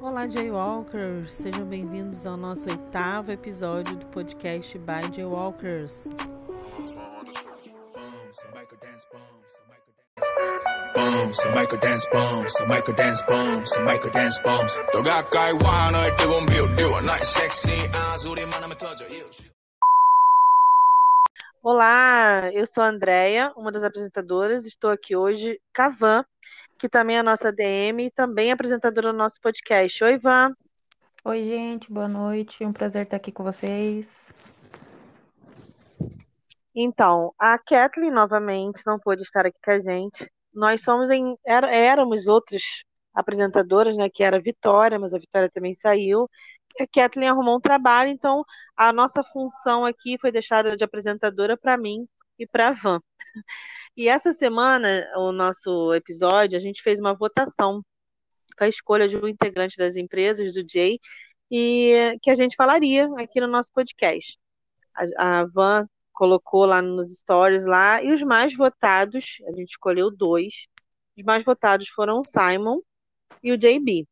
Olá, Jaywalkers! Sejam bem-vindos ao nosso oitavo episódio do podcast by Jaywalkers. bombs, Michael dance bombs, Michael dance bombs, Michael dance bombs. 더 가까이 와, 너의 뜨거운 뷰, 나의 섹시한 소리만 하면 터져. Olá, eu sou a Andrea, uma das apresentadoras. Estou aqui hoje com a Van, que também é a nossa DM e também é apresentadora do nosso podcast. Oi, Van. Oi, gente, boa noite. Um prazer estar aqui com vocês. Então, a Kathleen novamente não pôde estar aqui com a gente. Nós somos em éramos outras apresentadoras, né, que era a Vitória, mas a Vitória também saiu. A Kathleen arrumou um trabalho, então a nossa função aqui foi deixada de apresentadora para mim e para a Van. E essa semana, o nosso episódio, a gente fez uma votação para a escolha de um integrante das empresas, do Jay, e que a gente falaria aqui no nosso podcast. A, a Van colocou lá nos stories lá, e os mais votados, a gente escolheu dois, os mais votados foram o Simon e o JB.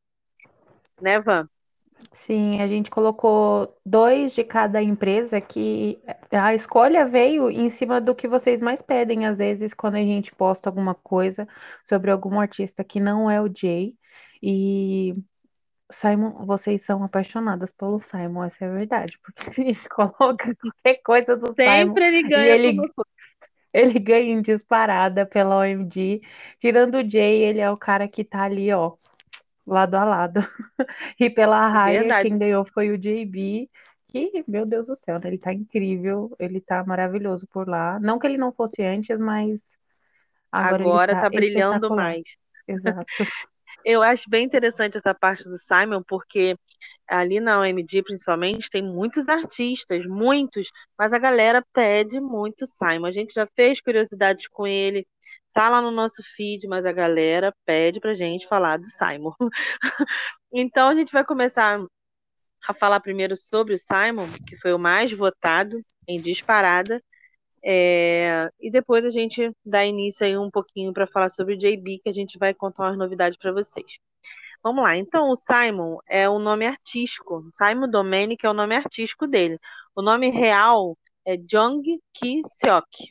Né, Van? Sim, a gente colocou dois de cada empresa que a escolha veio em cima do que vocês mais pedem, às vezes, quando a gente posta alguma coisa sobre algum artista que não é o Jay. E Simon, vocês são apaixonadas pelo Simon, essa é a verdade, porque a gente coloca qualquer coisa do Sempre Simon. Sempre ele ganha. ele, ele ganha em disparada pela OMG. Tirando o Jay, ele é o cara que tá ali, ó, lado a lado. E pela raia, Verdade. quem ganhou foi o JB, que, meu Deus do céu, né? Ele tá incrível, ele tá maravilhoso por lá. Não que ele não fosse antes, mas agora, Agora ele tá está brilhando mais. Exato. Eu acho bem interessante essa parte do Simon, porque ali na OMG, principalmente, tem muitos artistas, muitos, mas a galera pede muito Simon. A gente já fez curiosidades com ele, tá lá no nosso feed, mas a galera pede pra gente falar do Simon. então a gente vai começar a falar primeiro sobre o Simon, que foi o mais votado em disparada. É, e depois a gente dá início aí um pouquinho para falar sobre o JB, que a gente vai contar umas novidades para vocês. Vamos lá, então o Simon é o nome artístico. Simon Domenic é o nome artístico dele. O nome real é Jung Ki Seok.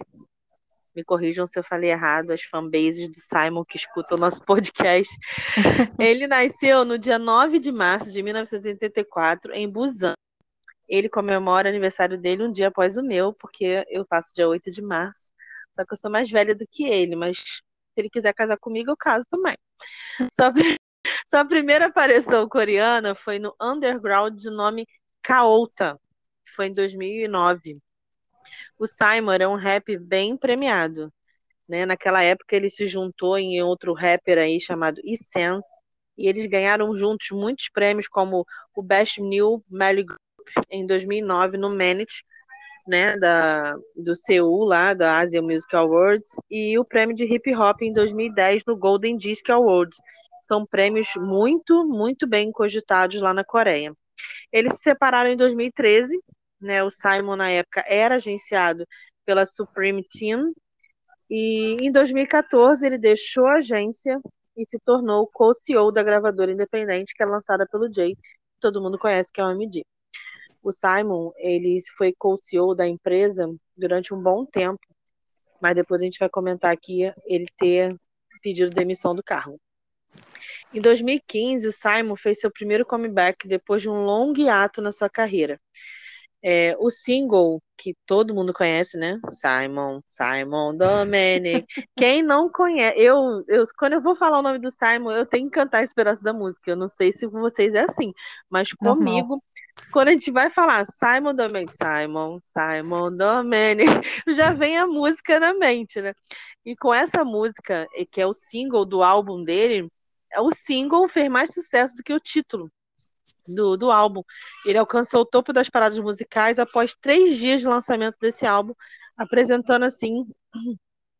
Me corrijam se eu falei errado, as fanbases do Simon que escutam o nosso podcast. Ele nasceu no dia 9 de março de 1984 em Busan. Ele comemora o aniversário dele um dia após o meu, porque eu faço dia 8 de março. Só que eu sou mais velha do que ele, mas se ele quiser casar comigo, eu caso também. Sua, sua primeira aparição coreana foi no underground de nome Kaota, foi em 2009. O Simon é um rap bem premiado. Né? Naquela época ele se juntou em outro rapper aí chamado Essence, e eles ganharam juntos muitos prêmios, como o Best New Melody Group em 2009 no Manage, né, da, do Seul, lá, da Asia Music Awards, e o prêmio de hip hop em 2010 no Golden Disc Awards. São prêmios muito, muito bem cogitados lá na Coreia. Eles se separaram em 2013, né, o Simon, na época, era agenciado pela Supreme Team, e em 2014 ele deixou a agência e se tornou co-CEO da gravadora independente, que é lançada pelo Jay, que todo mundo conhece, que é o MD o Simon, ele foi co-CEO da empresa durante um bom tempo, mas depois a gente vai comentar aqui ele ter pedido demissão do cargo. Em 2015, o Simon fez seu primeiro comeback depois de um longo hiato na sua carreira. É, o single que todo mundo conhece, né? Simon, Simon Domenic. Quem não conhece, eu, eu, quando eu vou falar o nome do Simon, eu tenho que cantar esse pedaço da música. Eu não sei se com vocês é assim, mas comigo, Normal. quando a gente vai falar Simon Domenic, Simon, Simon Domenic, já vem a música na mente, né? E com essa música, que é o single do álbum dele, o single fez mais sucesso do que o título do, do álbum. Ele alcançou o topo das paradas musicais após três dias de lançamento desse álbum, apresentando assim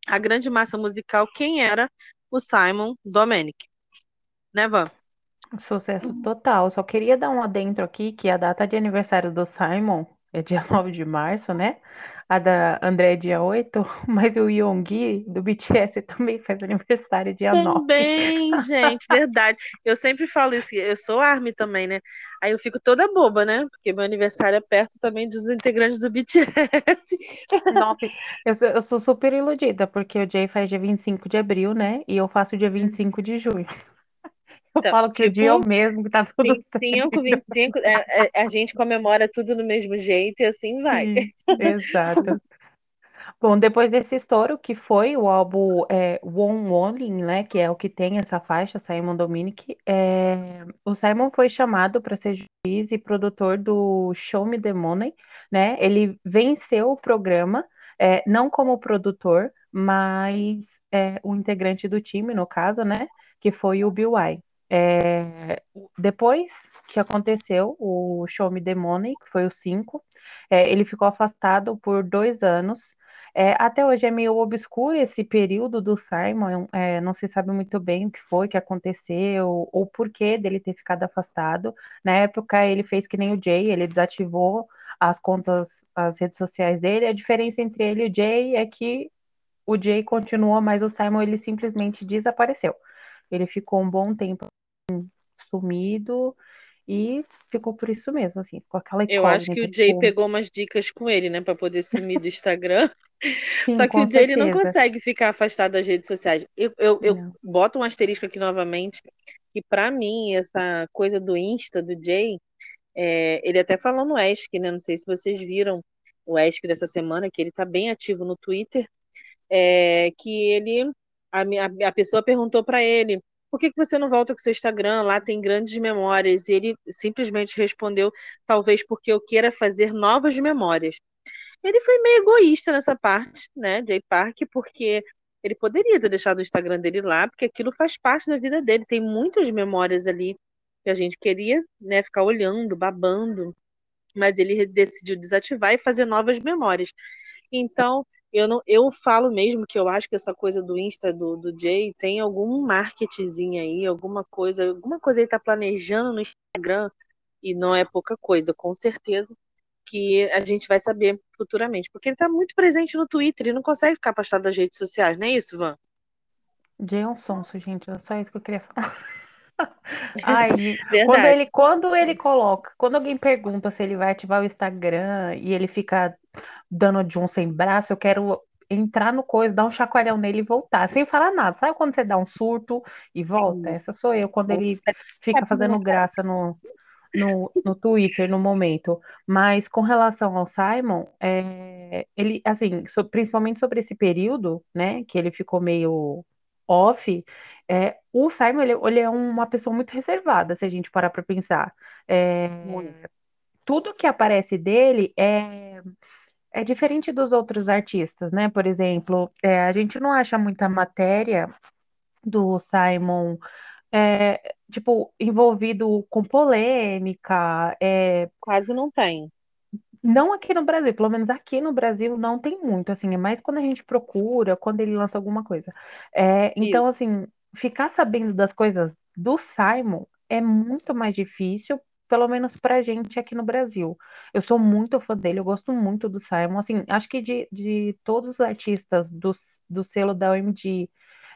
a grande massa musical quem era o Simon Domenic. Né, Van? Sucesso total. Só queria dar um adentro aqui que a data de aniversário do Simon é dia 9 de março, né? A da André é dia 8, mas o Yonggi do BTS também faz aniversário dia 9. Também, gente, verdade. Eu sempre falo isso, eu sou ARMY também, né? Aí eu fico toda boba, né? Porque meu aniversário é perto também dos integrantes do BTS. Nossa, eu sou, eu sou super iludida, porque o Jay faz dia 25 de abril, né? E eu faço dia 25 de junho. Eu Então, falo que o dia é o tipo, mesmo, que tá tudo 25, 25, é, é, a gente comemora tudo do mesmo jeito e assim vai. Exato. Bom, depois desse estouro, que foi o álbum é, One Only, né, que é o que tem essa faixa, Simon Dominic, é, o Simon foi chamado para ser juiz e produtor do Show Me the Money, né, ele venceu o programa, é, não como produtor, mas é, o integrante do time, no caso, né, que foi o Bill Y. É, depois que aconteceu o Show Me the Money, que foi o 5, é, ele ficou afastado por dois anos, é, até hoje é meio obscuro esse período do Simon, é, não se sabe muito bem o que foi que aconteceu ou por que dele ter ficado afastado. Na época ele fez que nem o Jay, ele desativou as contas, as redes sociais dele. A diferença entre ele e o Jay é que o Jay continua, mas o Simon ele simplesmente desapareceu. Ele ficou um bom tempo sumido e ficou por isso mesmo, assim, com aquela Eu acho que o Jay pegou umas dicas com ele, né, para poder sumir do Instagram. sim, Só que o Jay ele não consegue ficar afastado das redes sociais. Eu, eu, eu Não. boto um asterisco aqui novamente, que para mim essa coisa do Insta do Jay, é, ele até falou no ESC, né? Não sei se vocês viram o ESC dessa semana, que ele tá bem ativo no Twitter, é, que ele a, a pessoa perguntou para ele por que que você não volta com o seu Instagram? Lá tem grandes memórias. E ele simplesmente respondeu, talvez porque eu queira fazer novas memórias. Ele foi meio egoísta nessa parte, né, Jay Park, porque ele poderia ter deixado o Instagram dele lá, porque aquilo faz parte da vida dele. Tem muitas memórias ali que a gente queria, né, ficar olhando, babando, mas ele decidiu desativar e fazer novas memórias. Então, eu não, eu falo mesmo que eu acho que essa coisa do Insta do, do Jay tem algum marketingzinho aí, alguma coisa, alguma coisa ele tá planejando no Instagram e não é pouca coisa, com certeza que a gente vai saber futuramente, porque ele tá muito presente no Twitter, ele não consegue ficar afastado das redes sociais, não é isso, Van? Jay é um sonso, gente, é só isso que eu queria falar. Ai, quando ele, quando ele coloca, quando alguém pergunta se ele vai ativar o Instagram e ele fica dando de um sem braço, eu quero entrar no coisa, dar um chacoalhão nele e voltar, sem falar nada. Sabe quando você dá um surto e volta? Essa sou eu, quando ele fica fazendo graça no, no, no Twitter no momento. Mas com relação ao Simon, é, ele, assim, so- principalmente sobre esse período, né, que ele ficou meio off, é, o Simon, ele, ele é uma pessoa muito reservada, se a gente parar para pensar. É, tudo que aparece dele é, é diferente dos outros artistas, né? Por exemplo, é, a gente não acha muita matéria do Simon, é, tipo, envolvido com polêmica, é, Quase não tem. não aqui no Brasil, pelo menos aqui no Brasil não tem muito, assim, é mais quando a gente procura, quando ele lança alguma coisa. É, então, assim, ficar sabendo das coisas do Simon é muito mais difícil, pelo menos pra gente aqui no Brasil. Eu sou muito fã dele, eu gosto muito do Simon, assim, acho que de, de todos os artistas do, do selo da OMG,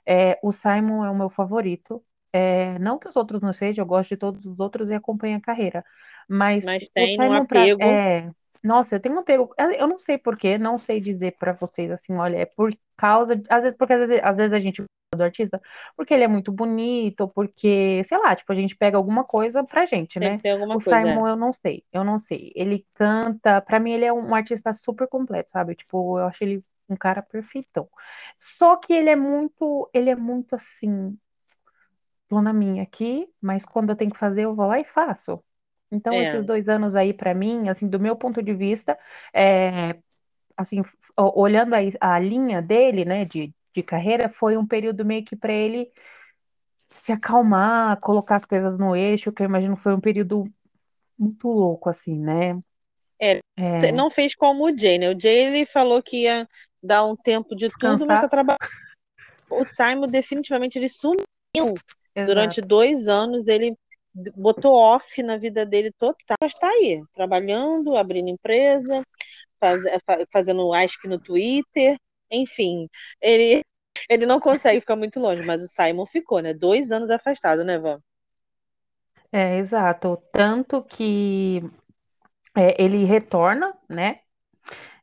é, o Simon é o meu favorito. É, não que os outros não sejam, eu gosto de todos os outros e acompanho a carreira. Mas Mas o tem um Simon pra- apego. é, nossa, eu tenho um apego. eu- não sei por quê, não sei dizer pra vocês assim, olha, é por causa, às vezes porque às vezes, às vezes a gente do artista porque ele é muito bonito, porque, sei lá, tipo, a gente pega alguma coisa pra gente, né? O coisa. é. Simon eu não sei, eu não sei. Ele canta, pra mim ele é um artista super completo, sabe? Tipo, eu acho ele um cara perfeitão. Só que ele é muito, ele é muito assim, tô na minha aqui, mas quando eu tenho que fazer, eu vou lá e faço. Então, É. esses dois anos aí, pra mim, assim, do meu ponto de vista, é, assim, olhando aí a linha dele, né, de, de carreira, foi um período meio que pra ele se acalmar, colocar as coisas no eixo, que eu imagino foi um período muito louco, assim, né? É, É, Não fez como o Jay, né? O Jay ele falou que ia dar um tempo de tudo, mas Descansar. só trabalhar. O Simon definitivamente ele sumiu. Durante exato. dois anos ele botou off na vida dele total. Mas tá aí, trabalhando, abrindo empresa, faz, fazendo ask no Twitter, enfim, ele, ele não consegue ficar muito longe, mas o Simon ficou, né? Dois anos afastado, né, Van? É, exato. Tanto que é, ele retorna, né?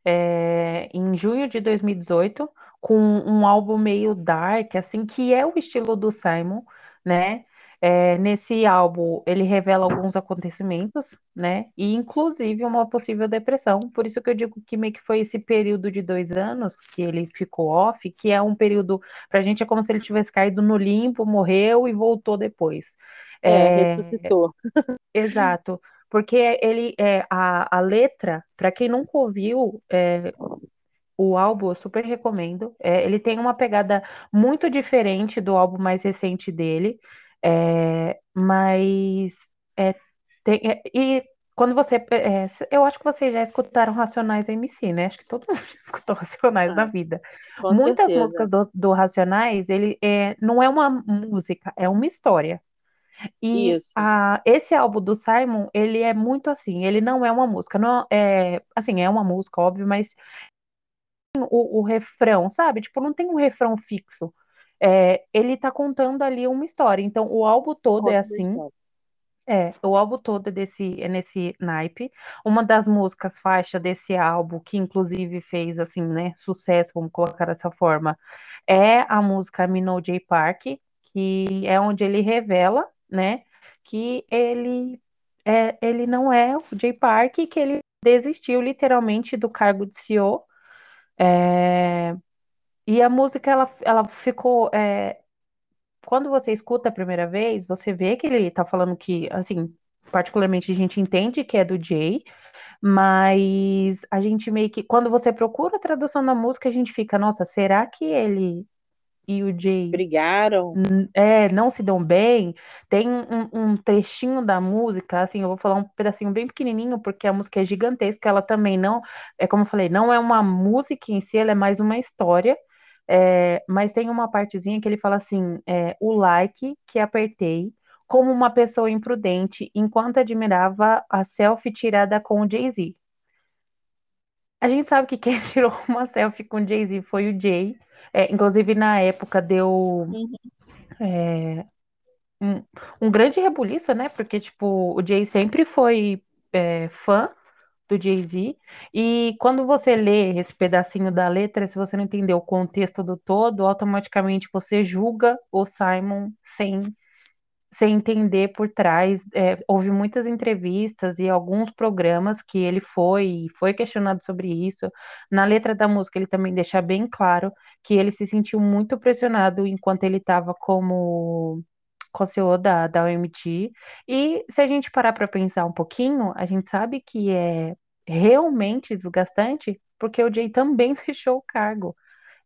É, em junho de 2018, com um álbum meio dark, assim, que é o estilo do Simon, né? É, nesse álbum, ele revela alguns acontecimentos, né? E inclusive uma possível depressão. Por isso que eu digo que meio que foi esse período de dois anos que ele ficou off, que é um período, pra gente é como se ele tivesse caído no limpo, morreu e voltou depois. É, é ressuscitou. Exato. Porque ele é a, a letra, para quem nunca ouviu, é, o álbum eu super recomendo. É, ele tem uma pegada muito diferente do álbum mais recente dele. É, mas é, tem, é, e quando você. É, eu acho que vocês já escutaram Racionais MC, né? Acho que todo mundo escutou Racionais ah, na vida. Muitas certeza. músicas do, do, Racionais, ele é, não é uma música, é uma história. E a, esse álbum do Simon, ele é muito assim, ele não é uma música, não é assim, é uma música, óbvio, mas o, o refrão, sabe? Tipo, não tem um refrão fixo. É, ele tá contando ali uma história. Então, o álbum todo é assim. É, o álbum todo é, desse, é nesse naipe. Uma das músicas faixa desse álbum, que inclusive fez, assim, né, sucesso, vamos colocar dessa forma, é a música Minot J. Park, que é onde ele revela, né, que ele, é, ele não é o J. Park, que ele desistiu literalmente do cargo de CEO. É, e a música, ela, ela ficou. É, quando você escuta a primeira vez, você vê que ele tá falando que, assim, particularmente a gente entende que é do Jay, mas a gente meio que. Quando você procura a tradução da música, a gente fica, nossa, será que ele e o Jay brigaram? É, não se dão bem. Tem um, um, trechinho da música, assim, eu vou falar um pedacinho bem pequenininho, porque a música é gigantesca, ela também não, é como eu falei, não é uma música em si, ela é mais uma história. É, mas tem uma partezinha que ele fala assim: é, o like que apertei como uma pessoa imprudente enquanto admirava a selfie tirada com o Jay-Z. A gente sabe que quem tirou uma selfie com o Jay-Z foi o Jay. É, inclusive, na época, deu uhum. é, um, um, grande rebuliço, né? Porque, tipo, o Jay sempre foi é, fã do Jay-Z. E quando você lê esse pedacinho da letra, se você não entender o contexto do todo, automaticamente você julga o Simon sem, sem entender por trás. É, houve muitas entrevistas e alguns programas que ele foi foi questionado sobre isso. Na letra da música, ele também deixa bem claro que ele se sentiu muito pressionado enquanto ele estava como co-CEO da, da OMG. E se a gente parar para pensar um pouquinho, a gente sabe que é realmente desgastante, porque o Jay também deixou o cargo.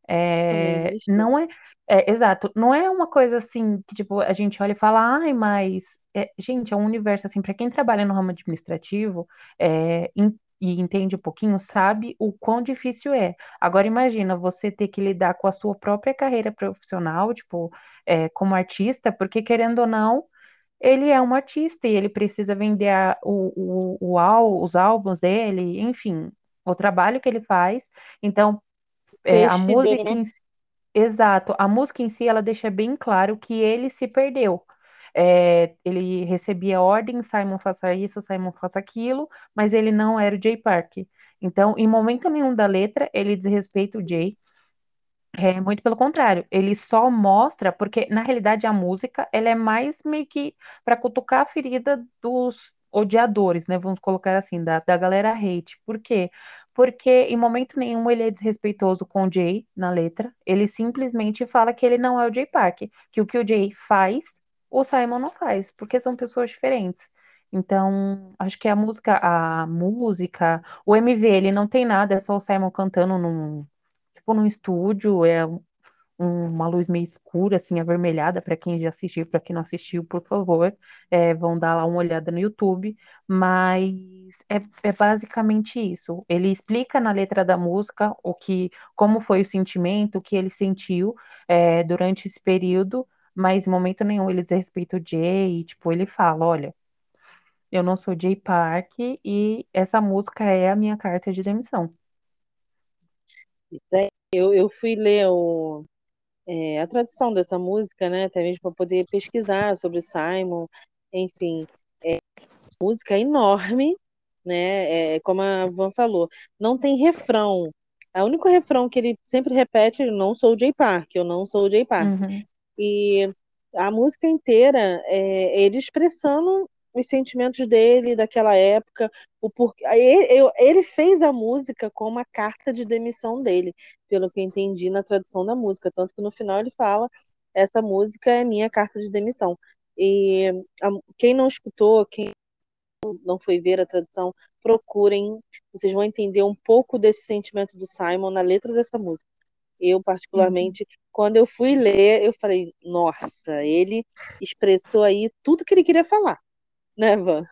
É, não é, é, exato, não é uma coisa assim que tipo a gente olha e fala, ai, mas é, gente, é um universo assim para quem trabalha no ramo administrativo é, in, e entende um pouquinho, sabe o quão difícil é. Agora imagina você ter que lidar com a sua própria carreira profissional, tipo, é, como artista, porque querendo ou não ele é um artista e ele precisa vender a, o, o, o, os álbuns dele, enfim, o trabalho que ele faz. Então, é, a música dele, né? em si, exato, a música em si ela deixa bem claro que ele se perdeu. É, ele recebia ordem, Simon faça isso, Simon faça aquilo, mas ele não era o Jay Park. Então, em momento nenhum da letra, ele desrespeita o Jay. É, muito pelo contrário, ele só mostra, porque na realidade a música ela é mais meio que para cutucar a ferida dos odiadores, né? Vamos colocar assim, da, da galera hate. Por quê? Porque em momento nenhum ele é desrespeitoso com o Jay na letra. Ele simplesmente fala que ele não é o Jay Park, que o que o Jay faz, o Simon não faz, porque são pessoas diferentes. Então, acho que a música, a música, o MV, ele não tem nada, é só o Simon cantando num, tipo num estúdio, é um, uma luz meio escura, assim, avermelhada, para quem já assistiu, para quem não assistiu, por favor, é, vão dar lá uma olhada no YouTube, mas é, é, basicamente isso. Ele explica na letra da música o que, como foi o sentimento, o que ele sentiu é, durante esse período, mas em momento nenhum ele desrespeita o Jay, e, tipo, ele fala, olha, eu não sou Jay Park e essa música é a minha carta de demissão. Eu, eu fui ler o, é, a tradução dessa música, né, até mesmo para poder pesquisar sobre Simon, enfim, é música enorme, né, é, como a Van falou, não tem refrão, o único refrão que ele sempre repete é não sou o Jay Park, eu não sou o Jay Park, Uhum. E a música inteira é ele expressando os sentimentos dele daquela época, o porquê. Ele, ele fez a música com uma carta de demissão dele, pelo que eu entendi na tradução da música, tanto que no final ele fala essa música é minha carta de demissão. E a, quem não escutou, quem não foi ver a tradução, procurem, vocês vão entender um pouco desse sentimento do Simon na letra dessa música. Eu, particularmente, uhum. Quando eu fui ler, eu falei, nossa, ele expressou aí tudo que ele queria falar né, Van?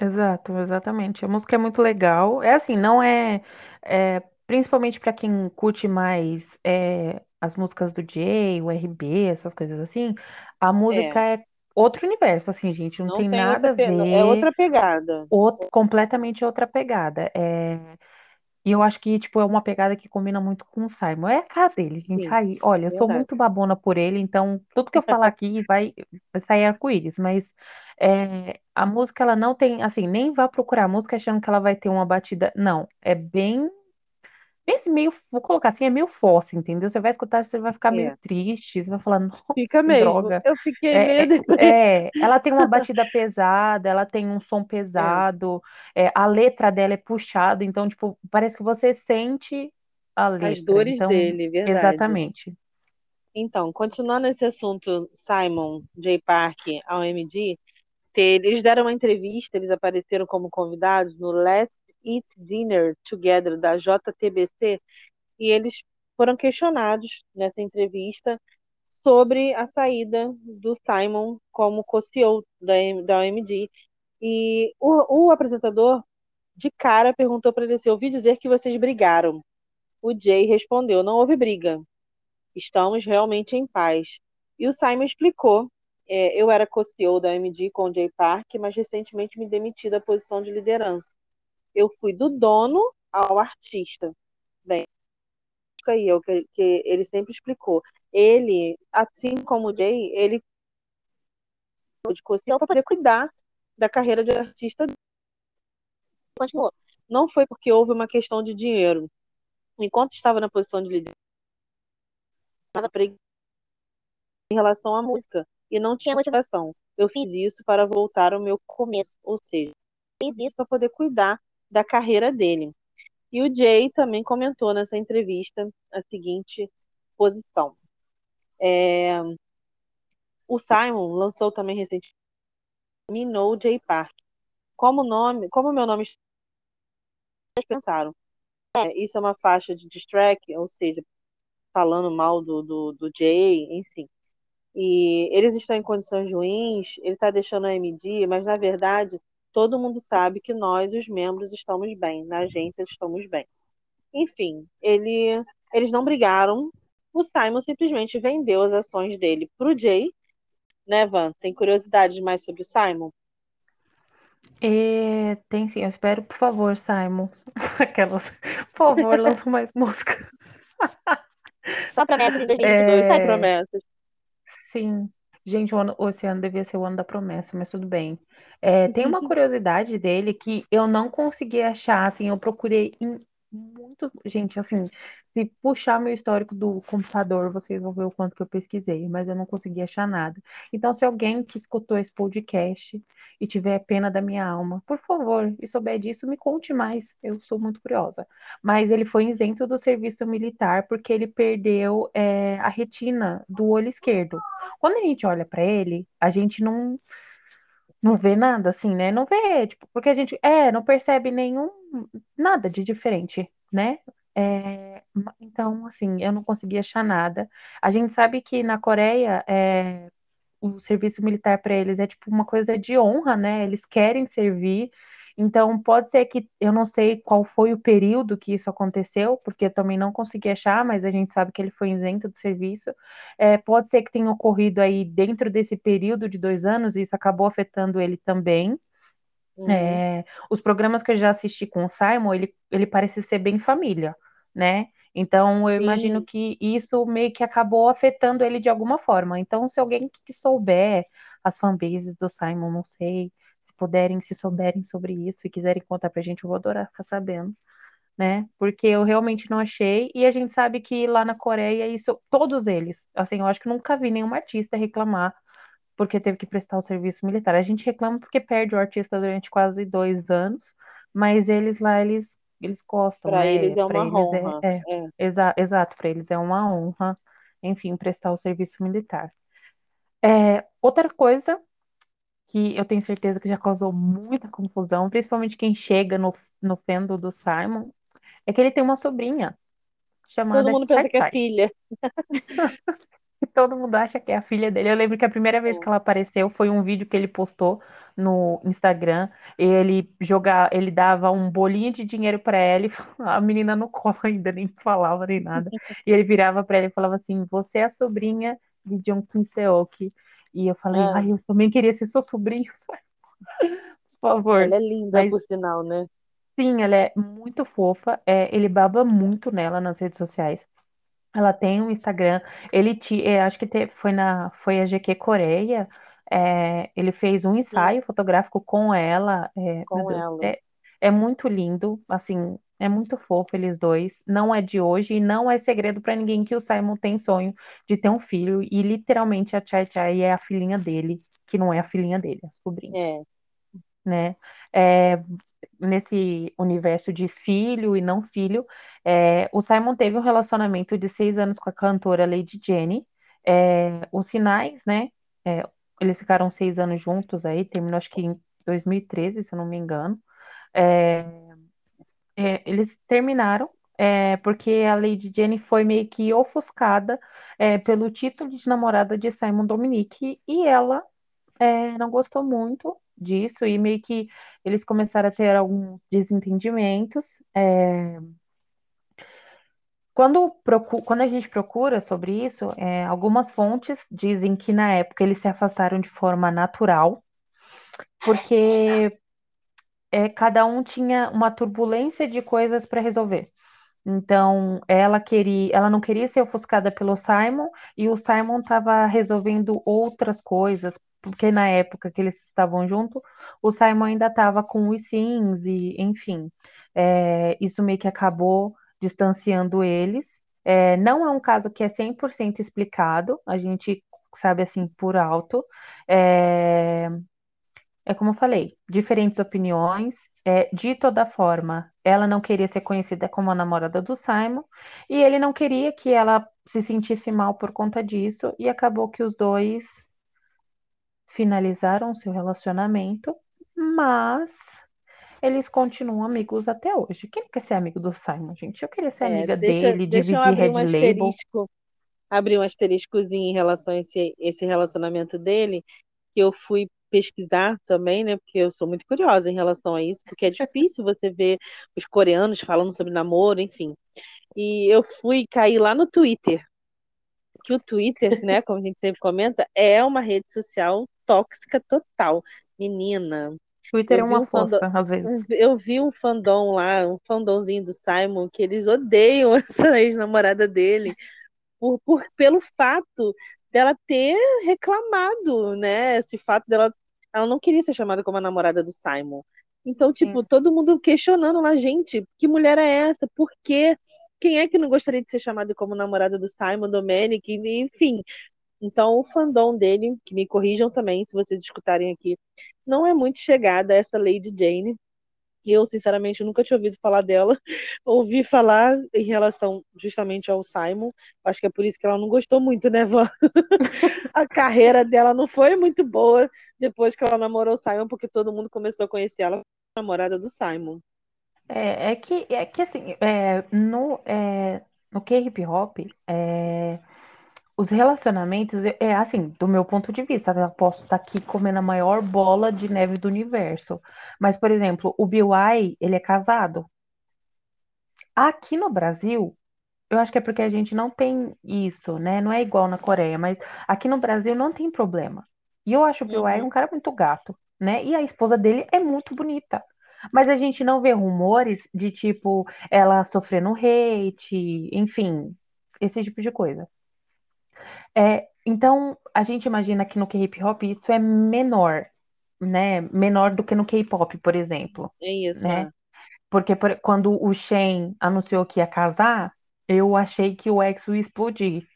Exato, exatamente. A música é muito legal. É assim, não é, é principalmente para quem curte mais é, as músicas do Jay, o RB, essas coisas assim. A música é, é outro universo, assim, gente. Não, não tem, tem, nada a ver. É outra pegada. Outro, completamente outra pegada. É, e eu acho que, tipo, é uma pegada que combina muito com o Simon. É a cara dele, gente. Sim, Aí, olha, eu sou muito babona por ele, então tudo que eu falar aqui vai, vai sair arco-íris, mas é, a música, ela não tem, assim, nem vá procurar a música achando que ela vai ter uma batida. Não, é bem esse meio, vou colocar assim, é meio fosse, entendeu? Você vai escutar, você vai ficar É. meio triste, você vai falar, nossa, Fica mesmo. droga. Eu fiquei É, meio. é, ela tem uma batida pesada, ela tem um som pesado, é, a letra dela é puxada, então, tipo, parece que você sente a letra. As dores então, dele, verdade. exatamente. Então, continuando esse assunto, Simon J. Park ao MD, eles deram uma entrevista, eles apareceram como convidados no Let's Eat Dinner Together da JTBC e eles foram questionados nessa entrevista sobre a saída do Simon como co-CEO da, da OMD. E o, o apresentador, de cara, perguntou para ele se ouvi dizer que vocês brigaram. O Jay respondeu: não houve briga. Estamos realmente em paz. E o Simon explicou é, eu era co-CEO da AMD com o Jay Park, mas recentemente me demiti da posição de liderança. Eu fui do dono ao artista. Bem, aí é o que, que ele sempre explicou. Ele, assim como o Jay, ele de co-CEO para poder cuidar da carreira de artista. Continuou. Não foi porque houve uma questão de dinheiro. Enquanto estava na posição de liderança, em relação à música e não tinha motivação. Eu fiz isso para voltar ao meu começo, ou seja, fiz isso para poder cuidar da carreira dele. E o Jay também comentou nessa entrevista a seguinte posição. É... O Simon lançou também recentemente Me Know Jay Park. Como nome, como meu nome pensaram, é, isso é uma faixa de distrack, ou seja, falando mal do, do, do Jay, enfim e eles estão em condições ruins, ele está deixando a MD, mas na verdade todo mundo sabe que nós, os membros, estamos bem, na agência estamos bem. Enfim, ele, eles não brigaram, o Simon simplesmente vendeu as ações dele para o Jay. Né, Van? Tem curiosidade mais sobre o Simon? É, tem sim, eu espero, por favor, Simon. Aquelas, por favor, lança mais música. Só promessas em 2022, é... sai promessas. Sim. Gente, o, ano, esse ano devia ser o ano da promessa, mas tudo bem. É, tem uma curiosidade dele que eu não consegui achar, assim, eu procurei em muito. Gente, assim, se puxar meu histórico do computador, vocês vão ver o quanto que eu pesquisei, mas eu não consegui achar nada. Então, se alguém que escutou esse podcast e tiver pena da minha alma, por favor, e souber disso, me conte mais. Eu sou muito curiosa. Mas ele foi isento do serviço militar porque ele perdeu é, a retina do olho esquerdo. Quando a gente olha para ele, a gente não não vê nada assim, né? Não vê, tipo, porque a gente é, não percebe nenhum nada de diferente, né? É, então, assim, eu não consegui achar nada. A gente sabe que na Coreia é, o serviço militar para eles é tipo uma coisa de honra, né? Eles querem servir. Então, pode ser que eu não sei qual foi o período que isso aconteceu, porque eu também não consegui achar, mas a gente sabe que ele foi isento do serviço. É, pode ser que tenha ocorrido aí dentro desse período de dois anos, e isso acabou afetando ele também. Uhum. É, os programas que eu já assisti com o Simon, ele, ele parece ser bem família, né? Então, eu Sim. imagino que isso meio que acabou afetando ele de alguma forma. Então, se alguém que souber as fanbases do Simon, não sei, se puderem, se souberem sobre isso e quiserem contar pra gente, eu vou adorar ficar sabendo, né? Porque eu realmente não achei, e a gente sabe que lá na Coreia, isso, todos eles, assim, eu acho que nunca vi nenhum artista reclamar porque teve que prestar o serviço militar. A gente reclama porque perde o artista durante quase dois anos, mas eles lá, eles eles gostam, Para né? eles é uma eles honra. É, é, é. Exa exato, para eles é uma honra, enfim, prestar o serviço militar. É, outra coisa que eu tenho certeza que já causou muita confusão, principalmente quem chega no, no fendo do Simon, é que ele tem uma sobrinha chamada Todo mundo pensa que é filha. Todo mundo acha que é a filha dele. Eu lembro que a primeira vez que ela apareceu foi um vídeo que ele postou no Instagram. Ele jogar, ele dava um bolinho de dinheiro para ela e a menina no colo ainda nem falava nem nada. E ele virava para ela e falava assim: "Você é a sobrinha de John Kim Seok". E eu falei: ah. "Ai, eu também queria ser sua sobrinha". Por favor. Ela é linda, Mas... por sinal, né? Sim, ela é muito fofa. É, ele baba muito nela nas redes sociais. Ela tem um Instagram. Ele te, é, acho que te, foi na foi a GQ Coreia. É, ele fez um ensaio Sim. fotográfico com ela. É, com Deus, ela. É, é muito lindo, assim, é muito fofo eles dois. Não é de hoje e não é segredo para ninguém que o Simon tem sonho de ter um filho e literalmente a Chai Chai é a filhinha dele, que não é a filhinha dele, a sobrinha. É. Né? É, nesse universo de filho e não filho, é, o Simon teve um relacionamento de seis anos com a cantora Lady Jenny. É, os sinais, né? É, eles ficaram seis anos juntos aí, terminou acho que em 2013, se eu não me engano. É, é, eles terminaram é, porque a Lady Jenny foi meio que ofuscada pelo título de namorada de Simon Dominique e ela não gostou muito disso e meio que eles começaram a ter alguns desentendimentos. É... Quando. Quando a gente procura sobre isso, é, algumas fontes dizem que na época eles se afastaram de forma natural, porque é, cada um tinha uma turbulência de coisas para resolver. Então, ela queria, ela não queria ser ofuscada pelo Simon e o Simon estava resolvendo outras coisas, porque na época que eles estavam juntos, o Simon ainda estava com os Sims e, enfim, é, isso meio que acabou distanciando eles. É, não é um caso que é 100% explicado, a gente sabe assim por alto. É, é como eu falei, diferentes opiniões. É, de toda forma, ela não queria ser conhecida como a namorada do Simon, e ele não queria que ela se sentisse mal por conta disso, e acabou que os dois finalizaram seu relacionamento, mas eles continuam amigos até hoje. Quem quer ser amigo do Simon, gente? Eu queria ser é, amiga deixa, dele, deixa dividir Red um Label. Abrir um asteriscozinho em relação a esse, esse relacionamento dele, que eu fui pesquisar também, né? Porque eu sou muito curiosa em relação a isso, porque é difícil você ver os coreanos falando sobre namoro, enfim. E eu fui cair lá no Twitter, que o Twitter, né, como a gente sempre comenta, é uma rede social tóxica total. Menina. Twitter é uma um força, fandom, às vezes. Eu vi um fandom lá, um fandomzinho do Simon, que eles odeiam essa ex-namorada dele por, por, pelo fato dela ter reclamado, né? Esse fato dela. Ela não queria ser chamada como a namorada do Simon. Então, Sim. tipo, todo mundo questionando lá, gente, que mulher é essa? Por quê? Quem é que não gostaria de ser chamado como namorada do Simon Domenic? Enfim, então, o fandom dele, que me corrijam também, se vocês escutarem aqui, não é muito chegada a essa Lady Jane. Eu, sinceramente, nunca tinha ouvido falar dela. Ouvi falar em relação justamente ao Simon. Acho que é por isso que ela não gostou muito, né, Van? a carreira dela não foi muito boa depois que ela namorou o Simon, porque todo mundo começou a conhecer ela namorada do Simon. É, é que, é que assim, é, no, é, no K-hip hop, é, os relacionamentos, é, é assim, do meu ponto de vista, eu posso estar aqui comendo a maior bola de neve do universo. Mas, por exemplo, o BY, ele é casado. Aqui no Brasil, eu acho que é porque a gente não tem isso, né? Não é igual na Coreia, mas aqui no Brasil não tem problema. E eu acho o BY Uhum. um cara muito gato, né? E a esposa dele é muito bonita. Mas a gente não vê rumores de tipo ela sofrendo hate, enfim, esse tipo de coisa. É, então, a gente imagina que no K-hip hop isso é menor, né? Menor do que no K-pop, por exemplo, É isso, né? é. Porque por- quando o Shen anunciou que ia casar, eu achei que o EXO ia explodir.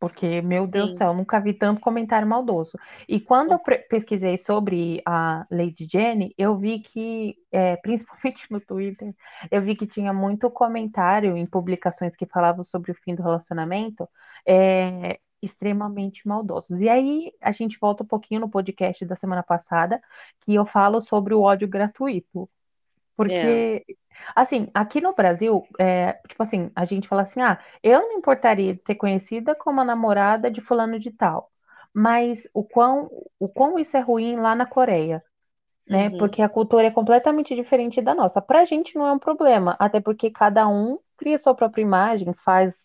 Porque, meu Deus do Sim. céu, nunca vi tanto comentário maldoso. E quando eu pesquisei sobre a Lady Jenny, eu vi que, é, principalmente no Twitter, eu vi que tinha muito comentário em publicações que falavam sobre o fim do relacionamento, é, extremamente maldosos. E aí a gente volta um pouquinho no podcast da semana passada, que eu falo sobre o ódio gratuito. É. Porque, assim, aqui no Brasil, é, tipo assim, a gente fala assim, ah, eu não me importaria de ser conhecida como a namorada de fulano de tal, mas o quão, o quão isso é ruim lá na Coreia, né? Uhum. Porque a cultura é completamente diferente da nossa. Pra gente não é um problema, até porque cada um cria sua própria imagem, faz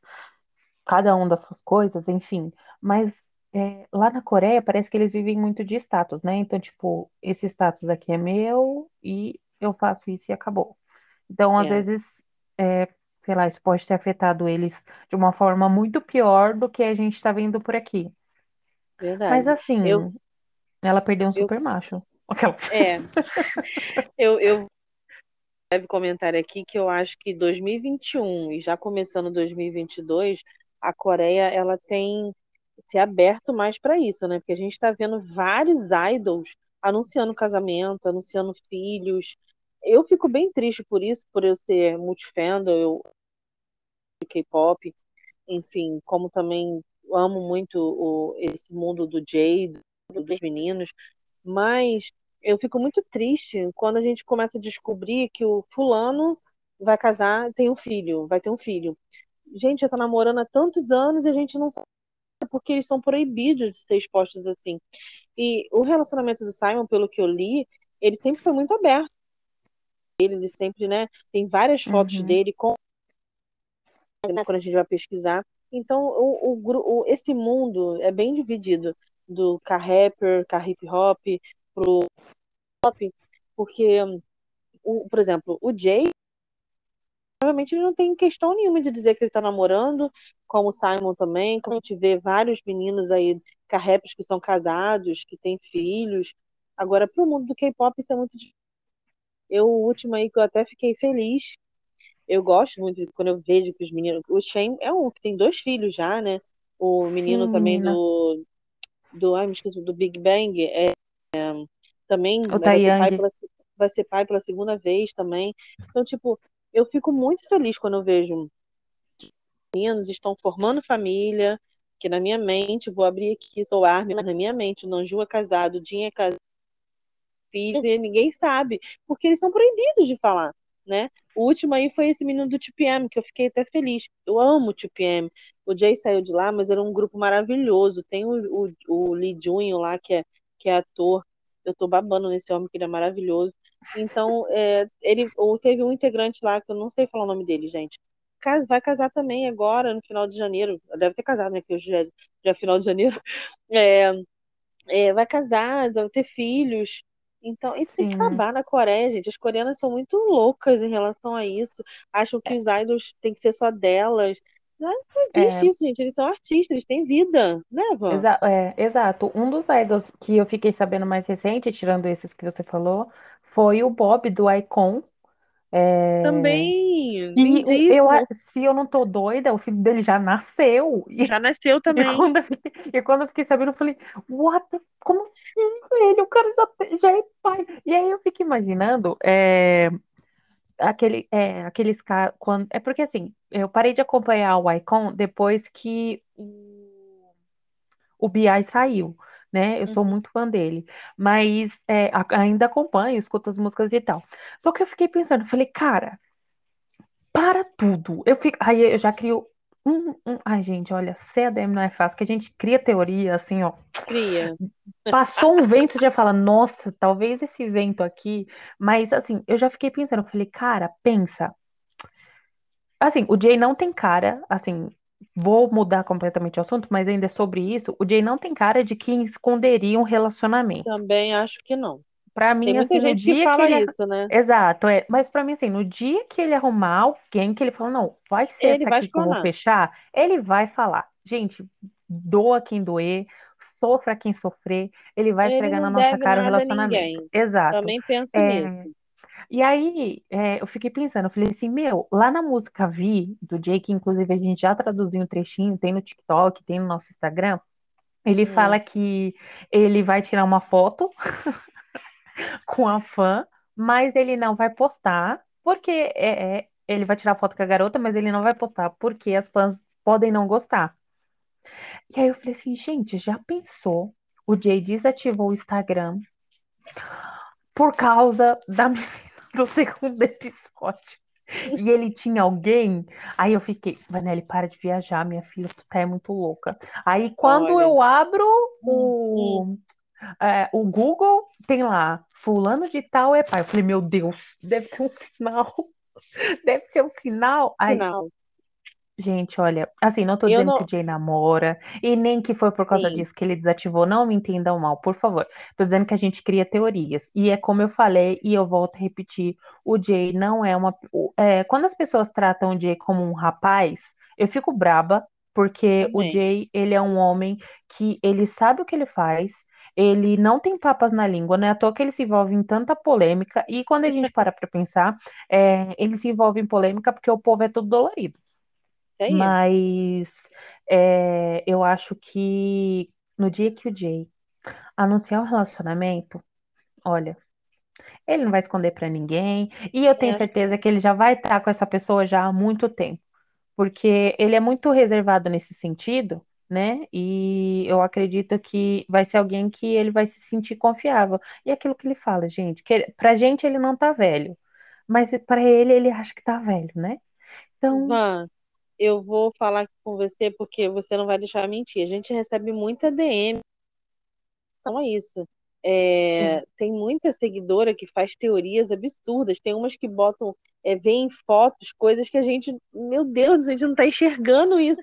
cada um das suas coisas, enfim. Mas é, lá na Coreia parece que eles vivem muito de status, né? Então, tipo, esse status aqui é meu e eu faço isso e acabou. Então, às É, vezes, é, sei lá, isso pode ter afetado eles de uma forma muito pior do que a gente está vendo por aqui. Mas verdade. Eu, assim, ela perdeu um eu, super macho. É, eu, eu deve comentar aqui que eu acho que 2021 e já começando 2022, a Coreia ela tem se aberto mais para isso, né? Porque a gente está vendo vários idols anunciando casamento, anunciando filhos. Eu fico bem triste por isso, por eu ser multifandom, eu K-pop, enfim, como também amo muito o, esse mundo do J, do- dos meninos, mas eu fico muito triste quando a gente começa a descobrir que o fulano vai casar, tem um filho, vai ter um filho. Gente, já tá namorando há tantos anos e a gente não sabe porque eles são proibidos de ser expostos assim. E o relacionamento do Simon, pelo que eu li, ele sempre foi muito aberto. Ele, sempre, né, tem várias fotos Uhum. dele com né, quando a gente vai pesquisar. Então, o, o, o- esse mundo é bem dividido do K-rapper, K-hip hop, pro pop, porque, o, por exemplo, o Jay, provavelmente ele não tem questão nenhuma de dizer que ele está namorando, como o Simon também, como a gente vê vários meninos aí, K-rappers que são casados, que têm filhos. Agora, pro mundo do K-pop, isso é muito difícil. Eu, o último aí que eu até fiquei feliz, eu gosto muito quando eu vejo que os meninos. O Shane é um que tem dois filhos já, né? O menino Sim, também menina. do. do ai, me esqueci, do Big Bang é, é, também O vai ser pai pela, vai ser pai pela segunda vez também. Então, tipo, eu fico muito feliz quando eu vejo meninos estão formando família, que na minha mente, vou abrir aqui, sou Armin, na minha mente, o Nanju é casado, o Jin é casado, filhos, e ninguém sabe, porque eles são proibidos de falar, né? O último aí foi esse menino do 2PM, que eu fiquei até feliz. Eu amo o 2PM. O Jay saiu de lá, mas era um grupo maravilhoso. Tem o, o, o Lee Junho lá, que é, que é ator. Eu tô babando nesse homem, que ele é maravilhoso. Então, é, ele ou teve um integrante lá, que eu não sei falar o nome dele, gente. Vai casar também agora, no final de janeiro. Deve ter casado, né? Porque hoje já, é- já é final de janeiro. É, é, vai casar, vai ter filhos. Então, isso tem que acabar na Coreia, gente. As coreanas são muito loucas em relação a isso. Acham que os idols têm que ser só delas. Não existe É, isso, gente. Eles são artistas, eles têm vida, né, Van? exa- é, exato. Um dos idols que eu fiquei sabendo mais recente, tirando esses que você falou, foi o Bob do Icon. É, Também, E o- eu, se eu não tô doida, o filho dele já nasceu. E, Já nasceu e também. quando eu fiquei, e quando eu fiquei sabendo, eu falei, what the- como assim, velho? O cara já, já é pai. E aí eu fico imaginando é, aquele, é, aqueles caras. Quando, é porque assim, eu parei de acompanhar o Icon depois que o, o BI saiu. Né? Eu sou Uhum. muito fã dele, mas é, ainda acompanho, escuto as músicas e tal. Só que eu fiquei pensando, falei, cara, para tudo. Eu fico, aí eu já crio um, um... Ai, gente, olha, CADM não é fácil, que a gente cria teoria, assim, ó. Cria. Passou um vento, já fala, nossa, talvez esse vento aqui. Mas, assim, eu já fiquei pensando, eu falei, cara, pensa. Assim, o Jay não tem cara, assim, vou mudar completamente o assunto, mas ainda é sobre isso. O Jay não tem cara de que esconderia um relacionamento. Também acho que não. Pra mim, Tem assim, no que dia que fala ele. isso, né? Exato, é. Mas pra mim, assim, no dia que ele arrumar alguém que ele fala, não, vai ser Ele essa vai aqui que eu vou fechar, ele vai falar. Gente, doa quem doer, sofra quem sofrer, ele vai Ele esfregar na nossa cara o relacionamento. Exato. Também penso É, nisso. E aí, é, eu fiquei pensando, eu falei assim, meu, lá na música Vi, do Jay, que inclusive a gente já traduziu um trechinho, tem no TikTok, tem no nosso Instagram, ele fala Hum. que ele vai tirar uma foto com a fã, mas ele não vai postar, porque é, é- ele vai tirar foto com a garota, mas ele não vai postar, porque as fãs podem não gostar. E aí eu falei assim, gente, já pensou? O Jay desativou o Instagram por causa da menina do segundo episódio. E ele tinha alguém. Aí eu fiquei, Vanelli, para de viajar, minha filha, tu tá é muito louca. Aí quando Olha. eu abro Hum, o, é, o Google, tem lá, fulano de tal é pai. Eu falei, meu Deus, deve ser um sinal. Deve ser um sinal. Aí, Final. Gente, olha, assim, não tô Eu dizendo não. que o Jay namora, e nem que foi por causa Sim. disso que ele desativou, não me entendam mal, por favor. Tô dizendo que a gente cria teorias. E é como eu falei, e eu volto a repetir, o Jay não é uma. o- é, quando as pessoas tratam o Jay como um rapaz, eu fico braba, porque o Também. Jay, ele é um homem que ele sabe o que ele faz, ele não tem papas na língua, não é à toa que ele se envolve em tanta polêmica, e quando a gente para pra pensar, é, ele se envolve em polêmica porque o povo é todo dolorido. Aí. Mas é, eu acho que no dia que o Jay anunciar o relacionamento, olha, ele não vai esconder pra ninguém, e eu tenho É. certeza que ele já vai estar com essa pessoa já há muito tempo, porque ele é muito reservado nesse sentido, né? E eu acredito que vai ser alguém que ele vai se sentir confiável. E é aquilo que ele fala, gente, que pra gente ele não tá velho, mas pra ele ele acha que tá velho, né? Então, Van, eu vou falar aqui com você porque você não vai deixar mentir. A gente recebe muita DM Então é isso. É, tem muita seguidora que faz teorias absurdas. Tem umas que botam, é, veem fotos, coisas que a gente, meu Deus, a gente não tá enxergando isso.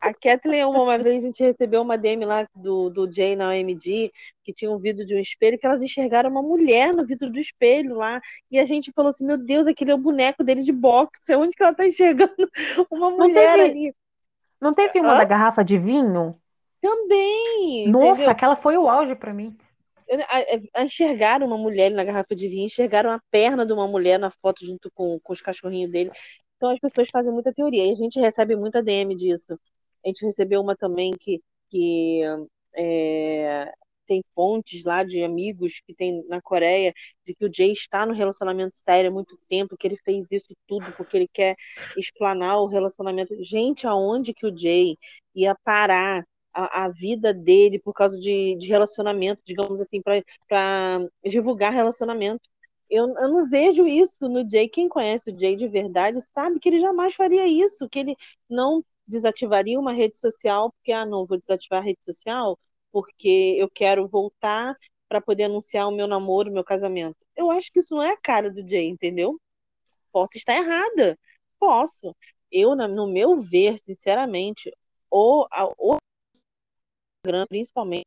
A Kathleen, uma, uma vez a gente recebeu uma DM lá do, do Jay na OMG, que tinha um vidro de um espelho, que elas enxergaram uma mulher no vidro do espelho lá. E a gente falou assim: meu Deus, aquele é o boneco dele de boxe. Onde que ela tá enxergando uma Não mulher teve- ali? não teve uma Hã? da garrafa de vinho? Também, Nossa, entendeu? aquela foi o auge pra mim. A- Enxergaram uma mulher na garrafa de vinho, enxergaram a perna de uma mulher na foto junto com, com os cachorrinhos dele. Então as pessoas fazem muita teoria. E a gente recebe muita DM disso. A gente recebeu uma também que, que é, tem fontes lá de amigos que tem na Coreia de que o Jay está no relacionamento sério há muito tempo, que ele fez isso tudo porque ele quer explanar o relacionamento. Gente, aonde que o Jay ia parar a, a vida dele por causa de, de relacionamento, digamos assim, para divulgar relacionamento? Eu, eu não vejo isso no Jay. Quem conhece o Jay de verdade sabe que ele jamais faria isso, que ele não desativaria uma rede social porque, ah, não, vou desativar a rede social porque eu quero voltar para poder anunciar o meu namoro, o meu casamento. Eu acho que isso não é a cara do Jay, entendeu? Posso estar errada, posso. Eu, no meu ver, sinceramente, o, a- Instagram, principalmente,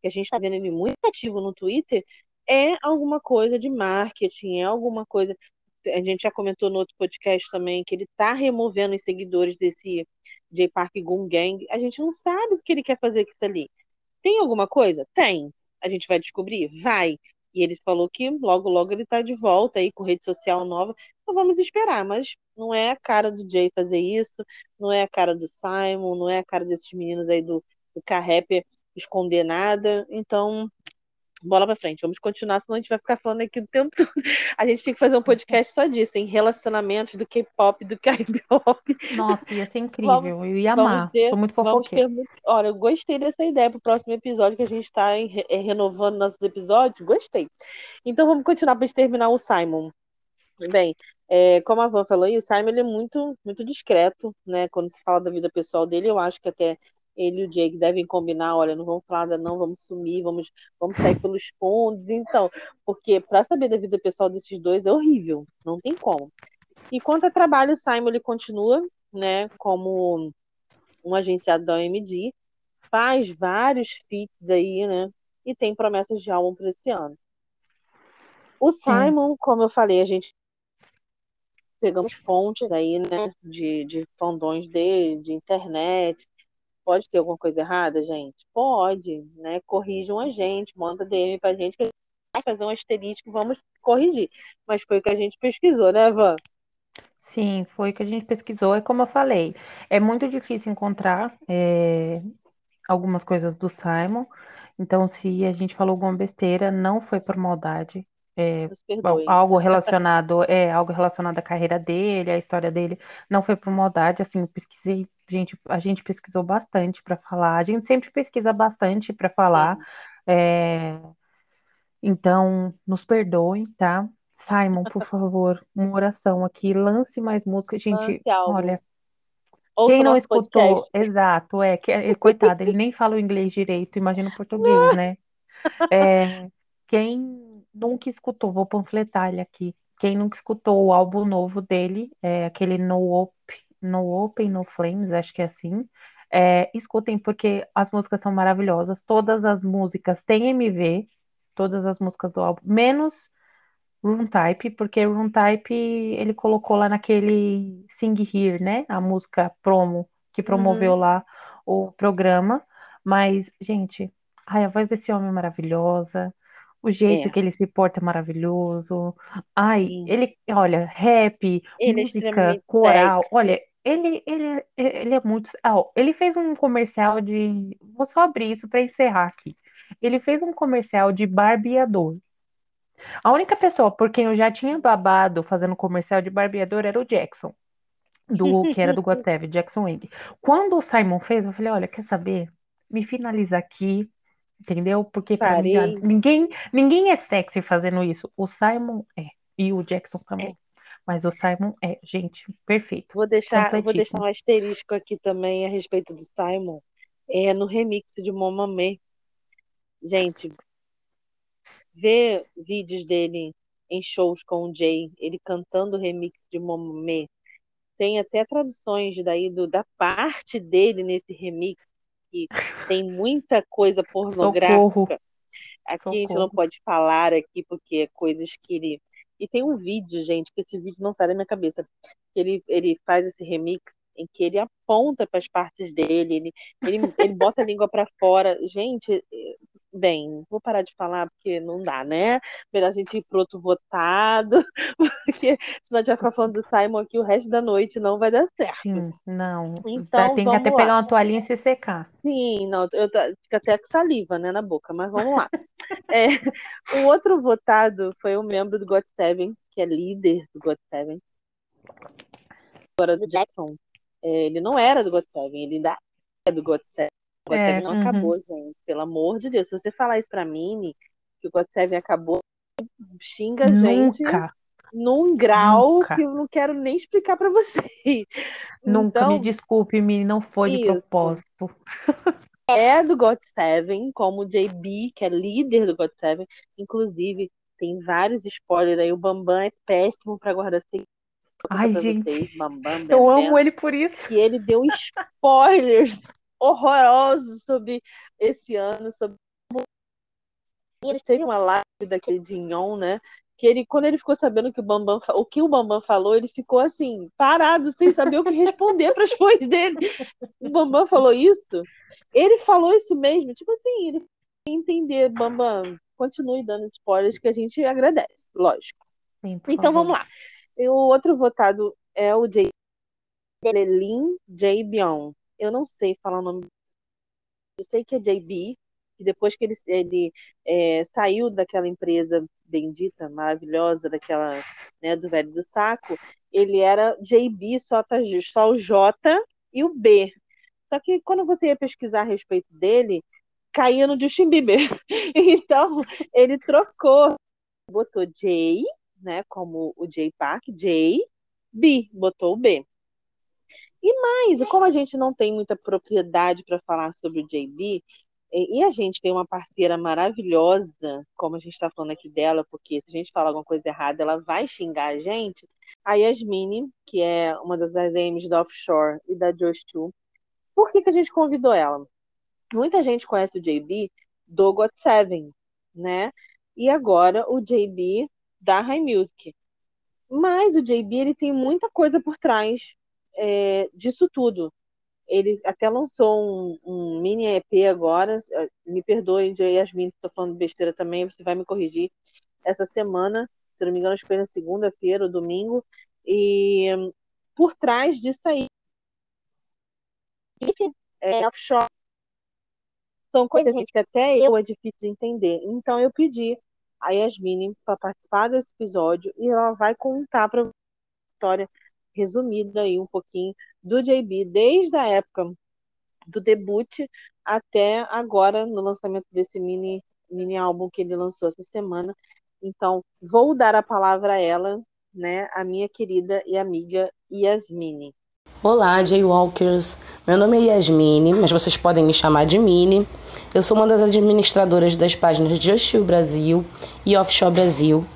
que a gente está vendo ele muito ativo no Twitter, é alguma coisa de marketing, é alguma coisa. A gente já comentou no outro podcast também que ele está removendo os seguidores desse J Park Gun Gang. A gente não sabe o que ele quer fazer com isso ali. Tem alguma coisa? Tem. A gente vai descobrir? Vai. E ele falou que logo, logo ele tá de volta aí com rede social nova. Então vamos esperar, mas não é a cara do Jay fazer isso, não é a cara do Simon, não é a cara desses meninos aí do, do K-Rapper esconder nada. Então, bola pra frente. Vamos continuar, senão a gente vai ficar falando aqui o tempo todo. A gente tem que fazer um podcast só disso, em relacionamentos do K-pop, do K-pop. Nossa, ia ser incrível. Eu ia Vamos amar. ter, Sou muito vamos fofoqueira. muito. Olha, eu gostei dessa ideia pro próximo episódio que a gente está renovando nossos episódios. Gostei. Então vamos continuar para terminar o Simon. Bem, É, como a Van falou, aí, o Simon ele é muito, muito discreto, né? Quando se fala da vida pessoal dele, eu acho que até ele e o Jake devem combinar, olha, não vamos falar nada, não, vamos sumir, vamos, vamos sair pelos fundos, então, porque para saber da vida pessoal desses dois é horrível, não tem como. E quanto a trabalho, o Simon ele continua, né, como um agenciado da OMD, faz vários feats aí, né, e tem promessas de álbum para esse ano. O Simon, Sim. como eu falei, a gente pegamos fontes aí, né, de, de fandões dele, de internet. Pode ter alguma coisa errada, gente? Pode, né? Corrijam a gente, manda DM pra gente que a gente vai fazer um asterisco, vamos corrigir. Mas foi o que a gente pesquisou, né, Van? Sim, foi o que a gente pesquisou. É como eu falei, é muito difícil encontrar é, algumas coisas do Simon. Então, se a gente falou alguma besteira, não foi por maldade. É, algo relacionado é algo relacionado à carreira dele, à história dele, não foi por maldade, assim, eu pesquisei, gente, a gente pesquisou bastante para falar, a gente sempre pesquisa bastante para falar, é, então nos perdoem, tá? Simon, por favor, uma oração aqui, lance mais música, gente, olha, Ouça quem não escutou, podcast. exato, é, que, é, coitado, ele nem fala o inglês direito, imagina o português, né? É, quem nunca escutou, vou panfletar ele aqui. Quem nunca escutou o álbum novo dele, é aquele No, Op, no Open, No Flames, acho que é assim. É, escutem, porque as músicas são maravilhosas. Todas as músicas têm MV, todas as músicas do álbum, menos Room Type, porque Room Type ele colocou lá naquele Sing Here, né? A música promo, que promoveu uhum. lá o programa. Mas, gente, ai, a voz desse homem é maravilhosa. O jeito É, que ele se porta é maravilhoso. Ai, sim. ele, olha, rap, Ele é música, coral, olha, ele, ele, ele é muito. ah, ele fez um comercial de. Vou só abrir isso para encerrar aqui. Ele fez um comercial de barbeador. A única pessoa por quem eu já tinha babado fazendo comercial de barbeador era o Jackson, do que era do God Seven, Jackson Wang. Quando o Simon fez, eu falei, olha, quer saber? Me finaliza aqui, Entendeu? Porque já, ninguém, ninguém é sexy fazendo isso. O Simon é. E o Jackson também. É. Mas o Simon é, gente, perfeito. Vou deixar, vou deixar um asterisco aqui também a respeito do Simon. É no remix de Momamé. Gente, ver vídeos dele em shows com o Jay, ele cantando o remix de Momamé. Tem até traduções daí do, da parte dele nesse remix que tem muita coisa pornográfica. Socorro. Aqui Socorro. a gente não pode falar aqui porque é coisas que ele. E tem um vídeo, gente, que esse vídeo não sai da minha cabeça. Ele, ele faz esse remix em que ele aponta para as partes dele, ele, ele, ele bota a língua para fora. Gente, bem, vou parar de falar porque não dá, né? Melhor a gente ir pro outro votado, porque senão a gente vai ficar falando do Simon aqui o resto da noite, não vai dar certo. Sim, não. Então, tem que até lá. pegar uma toalhinha e se secar. Sim, não, eu fico até com saliva, né, na boca, mas vamos lá. é, o outro votado foi um membro do God Seven, que é líder do God Seven. Agora do Jackson. É, ele não era do God Seven, ele ainda é do God Seven. O é, não uhum. acabou, gente. Pelo amor de Deus. Se você falar isso pra mim, que o God Seven acabou, xinga a gente num grau Nunca. que eu não quero nem explicar para vocês. Nunca, então, me desculpe, Mini, não foi isso. de propósito. É do God Seven, como o JB, que é líder do God Seven. Inclusive, tem vários spoilers aí. O Bambam é péssimo para guardar segredo. Ai, gente, vocês, Bambam, eu amo ele por isso. E ele deu spoilers horrorosos sobre esse ano, sobre eles teve uma live daquele Dinhon, né? Que ele, quando ele ficou sabendo que o Bambam, o que o Bambam falou, ele ficou assim, parado, sem saber o que responder para as coisas dele. O Bambam falou isso? Ele falou isso mesmo, tipo assim, ele entender, Bambam, continue dando spoilers que a gente agradece, lógico. Sim, então vamos lá. E o outro votado é o J. Lelin J. Bion eu não sei falar o nome. Eu sei que é JB, que depois que ele, ele é, saiu daquela empresa bendita, maravilhosa, daquela, né, do velho do saco, ele era JB, só, tá, só o J e o B. Só que quando você ia pesquisar a respeito dele, caía no Justin Bieber. Então, ele trocou, botou J, né? Como o J Park, J, B, botou o B. E mais, como a gente não tem muita propriedade para falar sobre o JB, e a gente tem uma parceira maravilhosa, como a gente está falando aqui dela, porque se a gente falar alguma coisa errada, ela vai xingar a gente. A Yasmine, que é uma das AMs da Offshore e da Josh 2. Por que, que a gente convidou ela? Muita gente conhece o JB do Got Seven, né? E agora o JB da High Music. Mas o JB ele tem muita coisa por trás é, disso tudo. Ele até lançou um, um, mini EP agora. Me perdoe, Yasmin, estou falando besteira também, você vai me corrigir. Essa semana, se não me engano, acho que foi na segunda-feira ou domingo. E por trás disso aí, é offshore. São coisas, gente, que até eu é difícil de entender. Então eu pedi a Yasmin para participar desse episódio e ela vai contar para a história resumida aí um pouquinho do JB desde a época do debut até agora no lançamento desse mini mini álbum que ele lançou essa semana. Então, vou dar a palavra a ela, né, a minha querida e amiga Yasmine. Olá, Jaywalkers. Meu nome é Yasmine, mas vocês podem me chamar de Mini. Eu sou uma das administradoras das páginas Just Brasil e Offshore Brasil,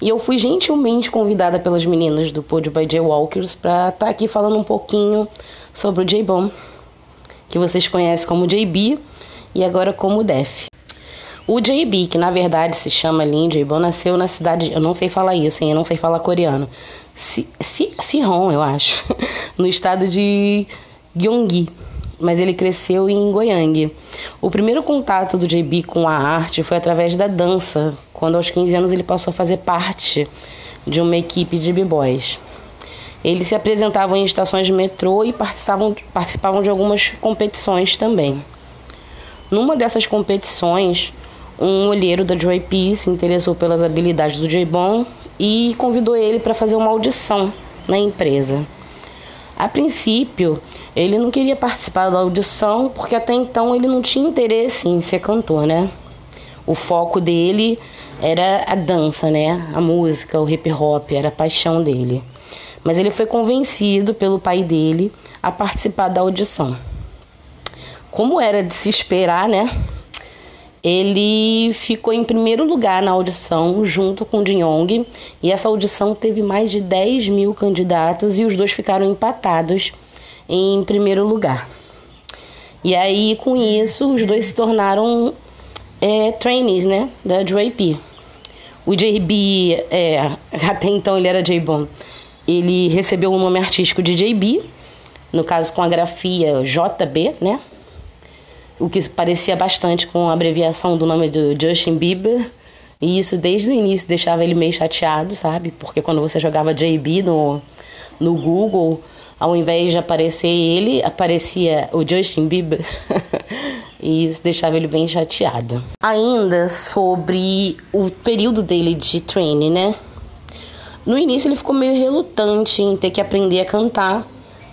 e eu fui gentilmente convidada pelas meninas do Pod by J Walkers para estar tá aqui falando um pouquinho sobre o J-Bomb, que vocês conhecem como JB e agora como Def. O JB, que na verdade se chama Lin J-Bomb, nasceu na cidade, eu não sei falar isso, hein, eu não sei falar coreano. Si, si, Sihon, eu acho, no estado de Gyeonggi mas ele cresceu em Goiânia. O primeiro contato do JB com a arte foi através da dança, quando aos 15 anos ele passou a fazer parte de uma equipe de b-boys. Eles se apresentavam em estações de metrô e participavam, participavam de algumas competições também. Numa dessas competições, um olheiro da Joy P se interessou pelas habilidades do J-Bon e convidou ele para fazer uma audição na empresa. A princípio, ele não queria participar da audição porque até então ele não tinha interesse em ser cantor, né? O foco dele era a dança, né? A música, o hip hop, era a paixão dele. Mas ele foi convencido pelo pai dele a participar da audição. Como era de se esperar, né? Ele ficou em primeiro lugar na audição junto com Jin e essa audição teve mais de 10 mil candidatos e os dois ficaram empatados em primeiro lugar. E aí, com isso, os dois se tornaram é, trainees, né, da JP. O JB, é, até então ele era J-Bone, ele recebeu o nome artístico de JB, no caso com a grafia JB, né, o que parecia bastante com a abreviação do nome do Justin Bieber. E isso desde o início deixava ele meio chateado, sabe? Porque quando você jogava JB no, no Google, ao invés de aparecer ele, aparecia o Justin Bieber. e isso deixava ele bem chateado. Ainda sobre o período dele de training, né? No início ele ficou meio relutante em ter que aprender a cantar,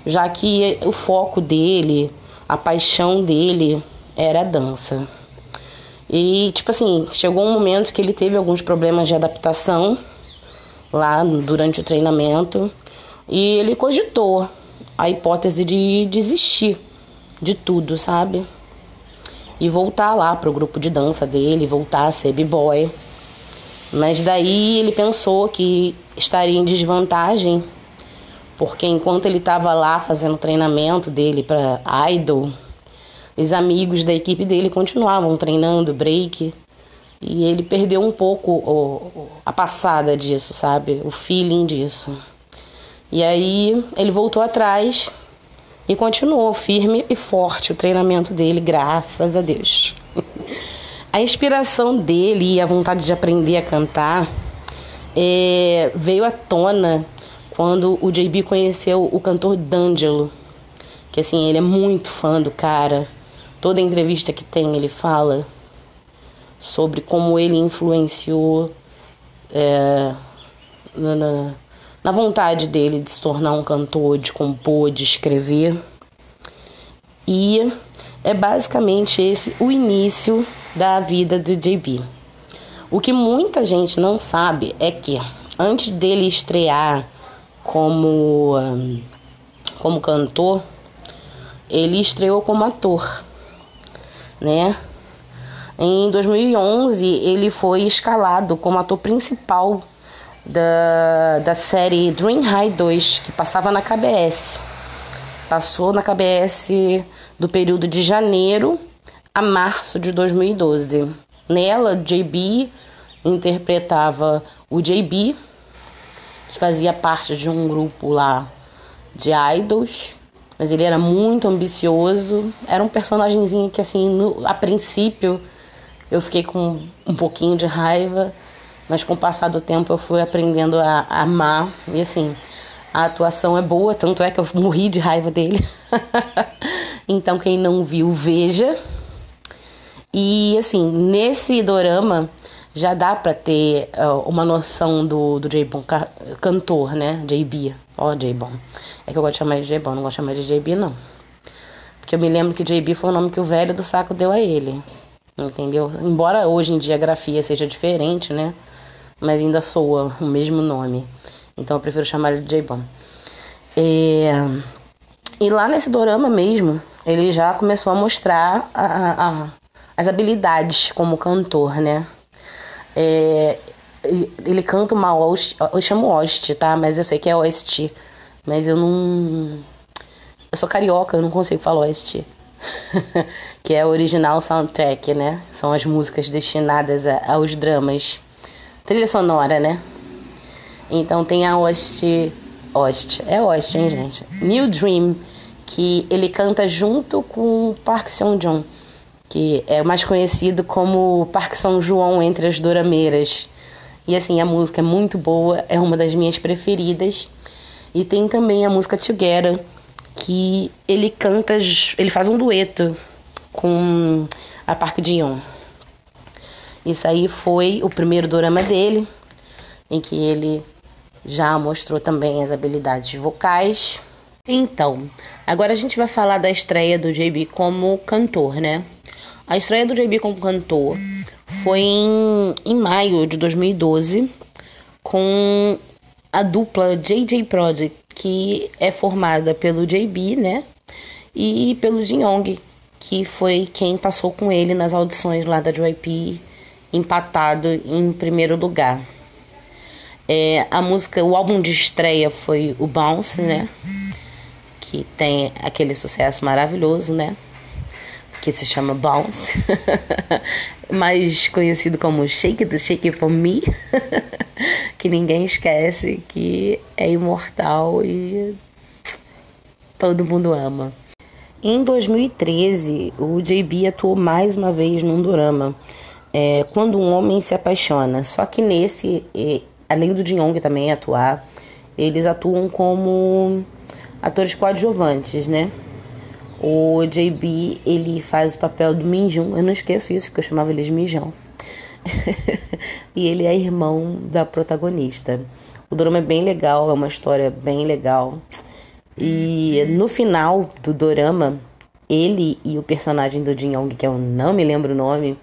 já que o foco dele, a paixão dele era a dança. E, tipo assim, chegou um momento que ele teve alguns problemas de adaptação lá durante o treinamento e ele cogitou a hipótese de desistir de tudo, sabe? E voltar lá pro grupo de dança dele, voltar a ser b-boy. Mas daí ele pensou que estaria em desvantagem, porque enquanto ele estava lá fazendo treinamento dele para idol, os amigos da equipe dele continuavam treinando break e ele perdeu um pouco o, a passada disso, sabe? O feeling disso. E aí ele voltou atrás e continuou firme e forte o treinamento dele, graças a Deus. a inspiração dele e a vontade de aprender a cantar é, veio à tona quando o JB conheceu o cantor D'Angelo, que assim, ele é muito fã do cara. Toda entrevista que tem ele fala sobre como ele influenciou é, na, na na vontade dele de se tornar um cantor, de compor, de escrever. E é basicamente esse o início da vida do JB. O que muita gente não sabe é que antes dele estrear como, como cantor, ele estreou como ator, né? Em 2011, ele foi escalado como ator principal da, da série Dream High 2, que passava na KBS. Passou na KBS do período de janeiro a março de 2012. Nela, JB interpretava o JB, que fazia parte de um grupo lá de idols, mas ele era muito ambicioso. Era um personagemzinho que, assim, no, a princípio eu fiquei com um pouquinho de raiva, mas com o passar do tempo eu fui aprendendo a, a amar. E assim, a atuação é boa, tanto é que eu morri de raiva dele. então, quem não viu, veja. E assim, nesse dorama já dá para ter uh, uma noção do, do J-Bon cantor, né? JB. Ó, oh, J-Bon. É que eu gosto de chamar de J-Bon, não gosto de chamar de JB, não. Porque eu me lembro que JB foi o nome que o velho do saco deu a ele. Entendeu? Embora hoje em dia a grafia seja diferente, né? Mas ainda soa o mesmo nome. Então eu prefiro chamar ele de J-Bon. É... E lá nesse dorama mesmo, ele já começou a mostrar a, a, as habilidades como cantor, né? É... Ele canta uma host, eu chamo host, tá? Mas eu sei que é host. Mas eu não. Eu sou carioca, eu não consigo falar host. que é o original soundtrack, né? São as músicas destinadas a, aos dramas. Trilha sonora, né? Então tem a Host. Host. É Host, hein, gente? New Dream, que ele canta junto com Park Seon Jong, que é mais conhecido como Park São João entre as dorameiras. E assim, a música é muito boa, é uma das minhas preferidas. E tem também a música Together, que ele canta, ele faz um dueto com a Park Ji-young. Isso aí foi o primeiro drama dele, em que ele já mostrou também as habilidades vocais. Então, agora a gente vai falar da estreia do JB como cantor, né? A estreia do JB como cantor foi em, em maio de 2012 com a dupla JJ Project, que é formada pelo JB, né? E pelo Jin Yong, que foi quem passou com ele nas audições lá da JYP, empatado em primeiro lugar. É, a música, o álbum de estreia foi o Bounce, né? Que tem aquele sucesso maravilhoso, né? Que se chama Bounce. Mais conhecido como Shake It, Shake For Me. que ninguém esquece que é imortal e todo mundo ama. Em 2013, o JB atuou mais uma vez num drama, é, Quando um Homem se Apaixona. Só que nesse, além do Jin também atuar, eles atuam como atores coadjuvantes, né? O JB, ele faz o papel do Minjun. Eu não esqueço isso, porque eu chamava ele de Mijão. e ele é irmão da protagonista. O dorama é bem legal, é uma história bem legal. E no final do dorama, ele e o personagem do Jin Yong, que eu não me lembro o nome,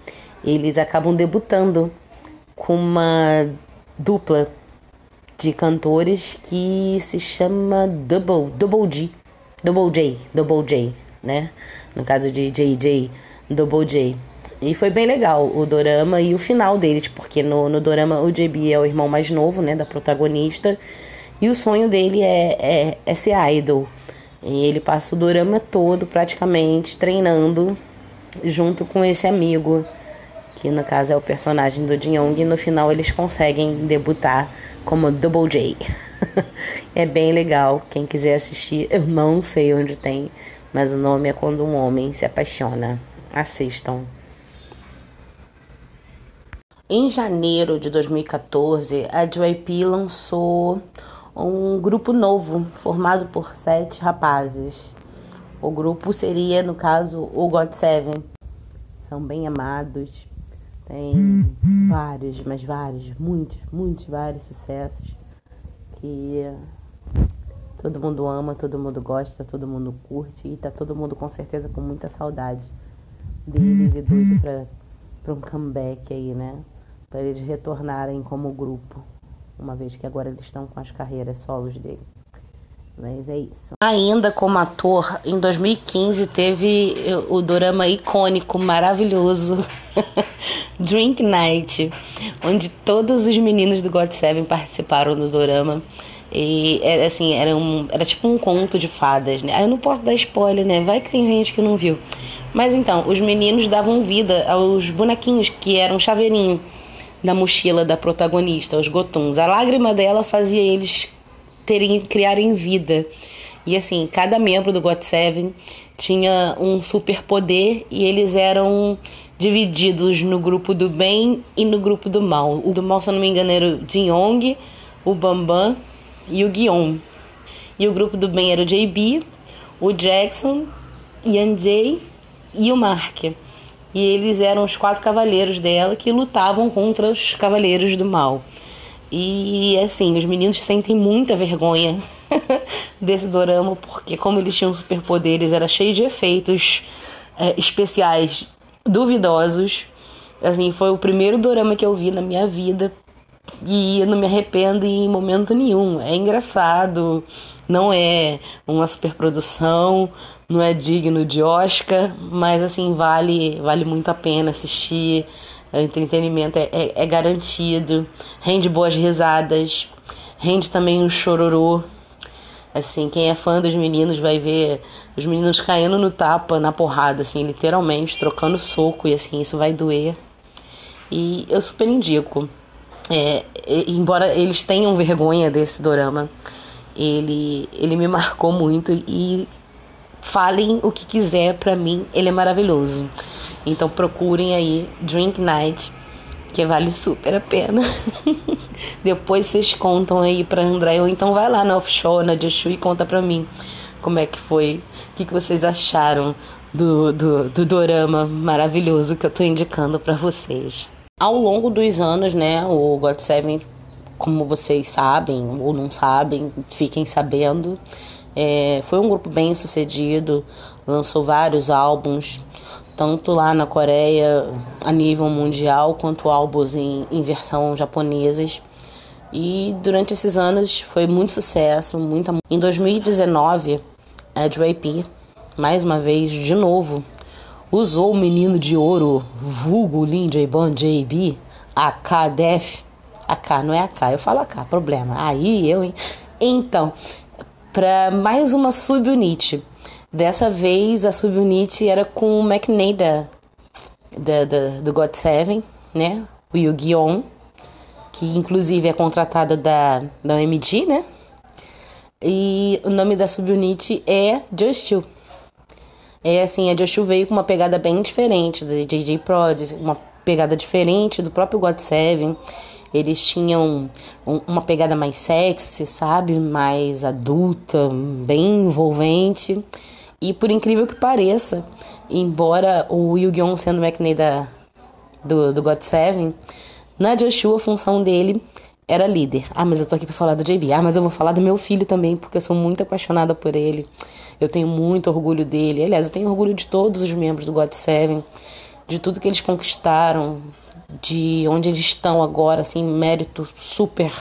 eles acabam debutando com uma dupla de cantores que se chama Double, Double G, Double J, Double J, né? No caso de JJ, Double J. E foi bem legal o dorama e o final deles, porque no, no dorama o JB é o irmão mais novo, né, da protagonista, e o sonho dele é, é, é ser idol. E ele passa o dorama todo praticamente treinando junto com esse amigo, que no caso é o personagem do Jin Young, e no final eles conseguem debutar como Double J. é bem legal, quem quiser assistir, eu não sei onde tem, mas o nome é Quando um Homem se Apaixona. Assistam. Em janeiro de 2014, a JYP lançou um grupo novo, formado por sete rapazes. O grupo seria, no caso, o God Seven. São bem amados, tem vários, mas vários, muitos, muitos, vários sucessos que todo mundo ama, todo mundo gosta, todo mundo curte e tá todo mundo com certeza com muita saudade deles e doido para um comeback aí, né? para eles retornarem como grupo uma vez que agora eles estão com as carreiras solos dele. Mas é isso. Ainda como ator, em 2015 teve o dorama icônico, maravilhoso, Drink Night, onde todos os meninos do God Seven participaram do dorama. E era assim, era, um, era tipo um conto de fadas, né? eu não posso dar spoiler, né? Vai que tem gente que não viu. Mas então, os meninos davam vida aos bonequinhos que eram chaveirinho da mochila da protagonista, os gotuns. A lágrima dela fazia eles terem criarem vida. E assim, cada membro do God Seven tinha um superpoder e eles eram divididos no grupo do bem e no grupo do mal. O do mal, se eu não me engano, era o Jin o Bambam e o Guion. E o grupo do bem era o JB, o Jackson, Ian Jay e o Mark. E eles eram os quatro cavaleiros dela que lutavam contra os cavaleiros do mal. E assim, os meninos sentem muita vergonha desse dorama, porque como eles tinham superpoderes, era cheio de efeitos é, especiais duvidosos. Assim, foi o primeiro dorama que eu vi na minha vida. E eu não me arrependo em momento nenhum. É engraçado, não é uma superprodução, não é digno de Oscar, mas assim, vale, vale muito a pena assistir. O entretenimento é, é, é garantido, rende boas risadas, rende também um chororô. Assim, quem é fã dos meninos vai ver os meninos caindo no tapa, na porrada, assim, literalmente, trocando soco, e assim, isso vai doer. E eu super indico. É, embora eles tenham vergonha desse dorama, ele, ele me marcou muito e falem o que quiser, para mim ele é maravilhoso. Então procurem aí Drink Night, que vale super a pena. Depois vocês contam aí pra André, ou então vai lá na offshore, na Joshua e conta pra mim como é que foi, o que, que vocês acharam do, do, do dorama maravilhoso que eu tô indicando para vocês. Ao longo dos anos, né, o God Seven, como vocês sabem ou não sabem, fiquem sabendo, é, foi um grupo bem sucedido, lançou vários álbuns, tanto lá na Coreia a nível mundial, quanto álbuns em, em versão japonesas. E durante esses anos foi muito sucesso, muita. Em 2019, a JYP, mais uma vez, de novo, usou o menino de ouro, vulgo Lin Jaebon JB, AK Def. AK, não é AK, eu falo AK, problema. Aí eu, hein? Então, para mais uma subunit. Dessa vez a subunit era com o McNay da, da, da, do God Seven, né? O Yu-Gi-Oh! Que inclusive é contratado da, da OMG, né? E o nome da subunit é Just You. É assim, a Just You veio com uma pegada bem diferente da JJ Prod, uma pegada diferente do próprio God Seven. Eles tinham uma pegada mais sexy, sabe? Mais adulta, bem envolvente. E por incrível que pareça, embora o Yu-Gi-Oh! sendo o McNay da, do, do God Seven, na Joshua a função dele era líder. Ah, mas eu tô aqui pra falar do JB. Ah, mas eu vou falar do meu filho também, porque eu sou muito apaixonada por ele. Eu tenho muito orgulho dele. Aliás, eu tenho orgulho de todos os membros do God Seven, de tudo que eles conquistaram, de onde eles estão agora, assim, mérito super,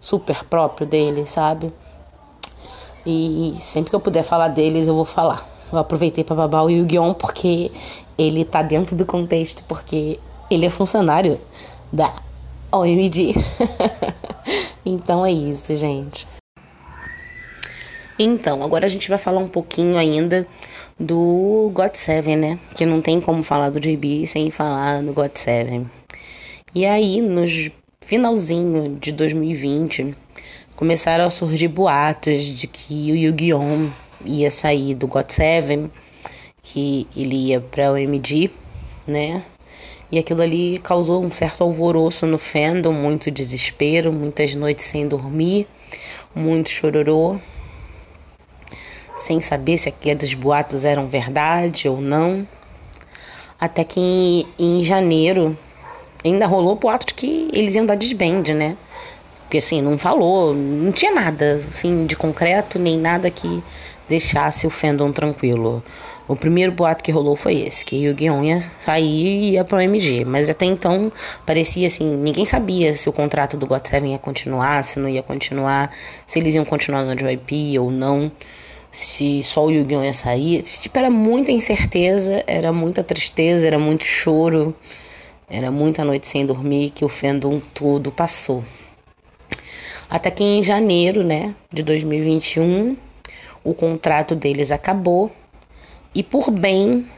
super próprio deles, sabe? E sempre que eu puder falar deles, eu vou falar. Eu aproveitei para babar o Yu-Gi-Oh! porque ele tá dentro do contexto, porque ele é funcionário da OMG. então é isso, gente. Então, agora a gente vai falar um pouquinho ainda do God Seven, né? Que não tem como falar do JB sem falar do God Seven. E aí, nos finalzinho de 2020, começaram a surgir boatos de que o Yu-Gi-Oh! ia sair do God Seven, que ele ia pra OMG, né? E aquilo ali causou um certo alvoroço no fandom, muito desespero, muitas noites sem dormir, muito chororô, sem saber se aqueles boatos eram verdade ou não. Até que em, em janeiro ainda rolou o boato de que eles iam dar desband, né? Porque assim, não falou, não tinha nada assim de concreto, nem nada que deixasse o fandom tranquilo. O primeiro boato que rolou foi esse, que o Guion ia sair e ia pro MG. Mas até então parecia assim, ninguém sabia se o contrato do GOT7 ia continuar, se não ia continuar, se eles iam continuar no JYP ou não, se só o Yu-Gi-Oh! ia sair. Tipo, era muita incerteza, era muita tristeza, era muito choro, era muita noite sem dormir que o fandom todo passou. Até que em janeiro, né, de 2021, o contrato deles acabou e por bem,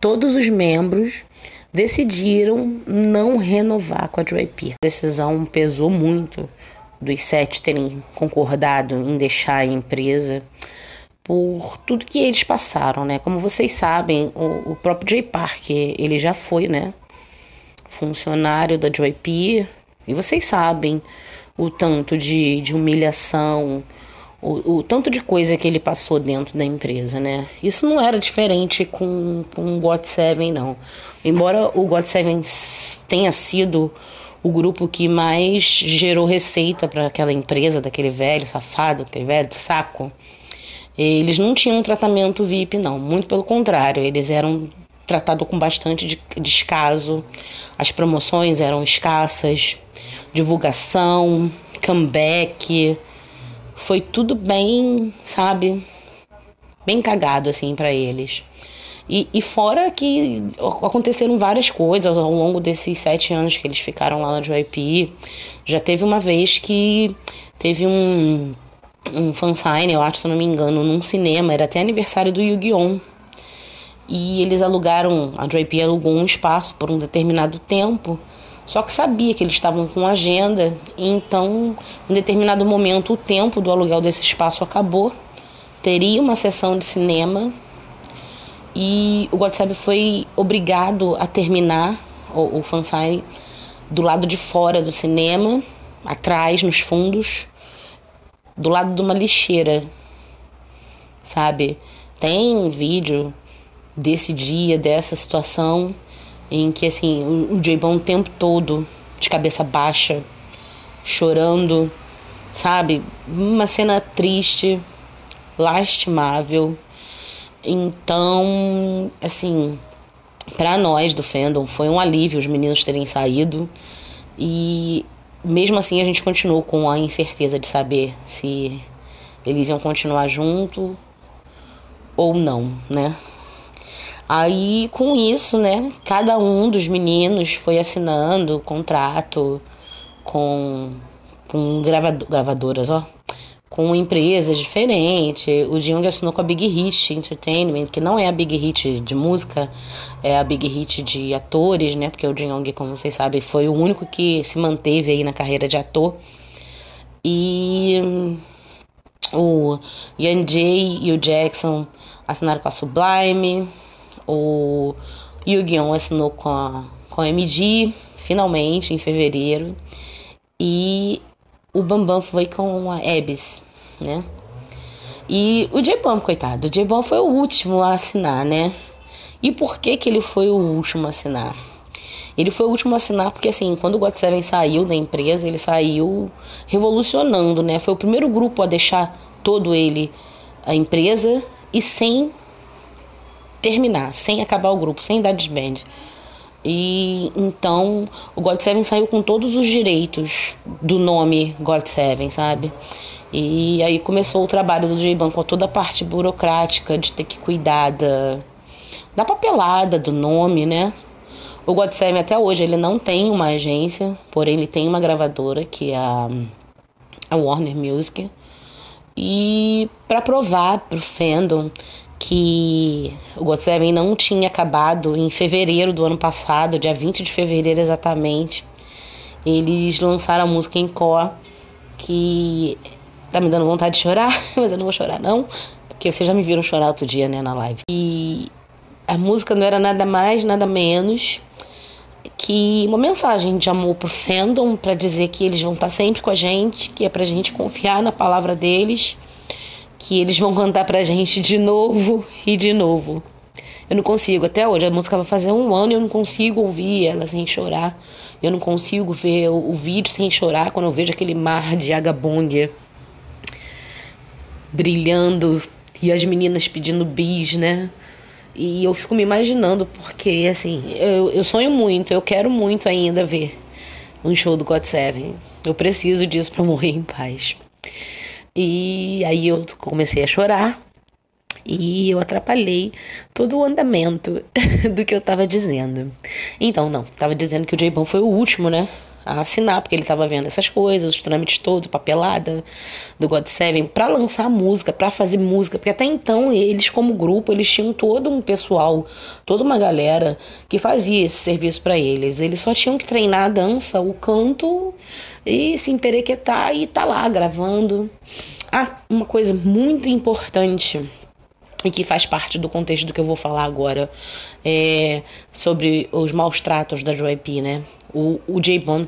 todos os membros decidiram não renovar com a JYP. A decisão pesou muito dos sete terem concordado em deixar a empresa por tudo que eles passaram, né? Como vocês sabem, o, o próprio Jay Park, ele já foi, né? Funcionário da JYP. E vocês sabem o tanto de, de humilhação, o, o, tanto de coisa que ele passou dentro da empresa, né? Isso não era diferente com, com o GOT7, não. Embora o GOT7 tenha sido o grupo que mais gerou receita para aquela empresa, daquele velho safado, aquele velho saco, eles não tinham tratamento VIP, não. Muito pelo contrário, eles eram tratados com bastante descaso, as promoções eram escassas, divulgação, comeback foi tudo bem, sabe? Bem cagado, assim, para eles. E, e, fora que aconteceram várias coisas ao longo desses sete anos que eles ficaram lá na JYP. Já teve uma vez que teve um, um fansign, eu acho, se não me engano, num cinema. Era até aniversário do Yu-Gi-Oh! E eles alugaram, a JYP alugou um espaço por um determinado tempo só que sabia que eles estavam com agenda, então, em determinado momento, o tempo do aluguel desse espaço acabou. Teria uma sessão de cinema e o WhatsApp foi obrigado a terminar o, o fansign do lado de fora do cinema, atrás, nos fundos, do lado de uma lixeira, sabe? Tem um vídeo desse dia, dessa situação em que assim o, o J-Bone o tempo todo de cabeça baixa, chorando, sabe? Uma cena triste, lastimável. Então, assim, para nós do fandom foi um alívio os meninos terem saído e mesmo assim a gente continuou com a incerteza de saber se eles iam continuar junto ou não, né? Aí, com isso, né, cada um dos meninos foi assinando contrato com, com gravado, gravadoras, ó, com empresas diferentes. O Jung assinou com a Big Hit Entertainment, que não é a Big Hit de música, é a Big Hit de atores, né? Porque o Jung, como vocês sabem, foi o único que se manteve aí na carreira de ator. E o Yan Jay e o Jackson assinaram com a Sublime. O Yu-Gi-Oh! assinou com a, com a MD, finalmente, em fevereiro. E o Bambam foi com a Ebis, né? E o J-Bam, coitado, o J-Bam foi o último a assinar, né? E por que que ele foi o último a assinar? Ele foi o último a assinar porque, assim, quando o GOT7 saiu da empresa, ele saiu revolucionando, né? Foi o primeiro grupo a deixar todo ele, a empresa, e sem terminar, sem acabar o grupo, sem dar desband. E então o God Seven saiu com todos os direitos do nome God Seven, sabe? E aí começou o trabalho do J-Ban com toda a parte burocrática de ter que cuidar da, da papelada do nome, né? O God Seven até hoje ele não tem uma agência, porém ele tem uma gravadora que é a, a Warner Music. E para provar pro fandom que o God Seven não tinha acabado em fevereiro do ano passado, dia 20 de fevereiro exatamente. Eles lançaram a música em Có, que tá me dando vontade de chorar, mas eu não vou chorar não, porque vocês já me viram chorar outro dia, né, na live. E a música não era nada mais, nada menos que uma mensagem de amor pro fandom para dizer que eles vão estar sempre com a gente, que é pra gente confiar na palavra deles que eles vão cantar pra gente de novo e de novo. Eu não consigo, até hoje, a música vai fazer um ano e eu não consigo ouvir ela sem chorar. Eu não consigo ver o, o vídeo sem chorar quando eu vejo aquele mar de agabondia brilhando e as meninas pedindo bis, né? E eu fico me imaginando, porque assim, eu, eu sonho muito, eu quero muito ainda ver um show do God Seven. Eu preciso disso para morrer em paz. E aí eu comecei a chorar e eu atrapalhei todo o andamento do que eu tava dizendo. Então, não, tava dizendo que o J-Bone foi o último, né? A assinar, porque ele tava vendo essas coisas, os trâmites todos, papelada do God Seven, pra lançar música, pra fazer música, porque até então eles, como grupo, eles tinham todo um pessoal, toda uma galera que fazia esse serviço para eles. Eles só tinham que treinar a dança, o canto e se emperequetar e tá lá gravando. Ah, uma coisa muito importante e que faz parte do contexto do que eu vou falar agora é sobre os maus tratos da JYP, né? O, o J-Bon,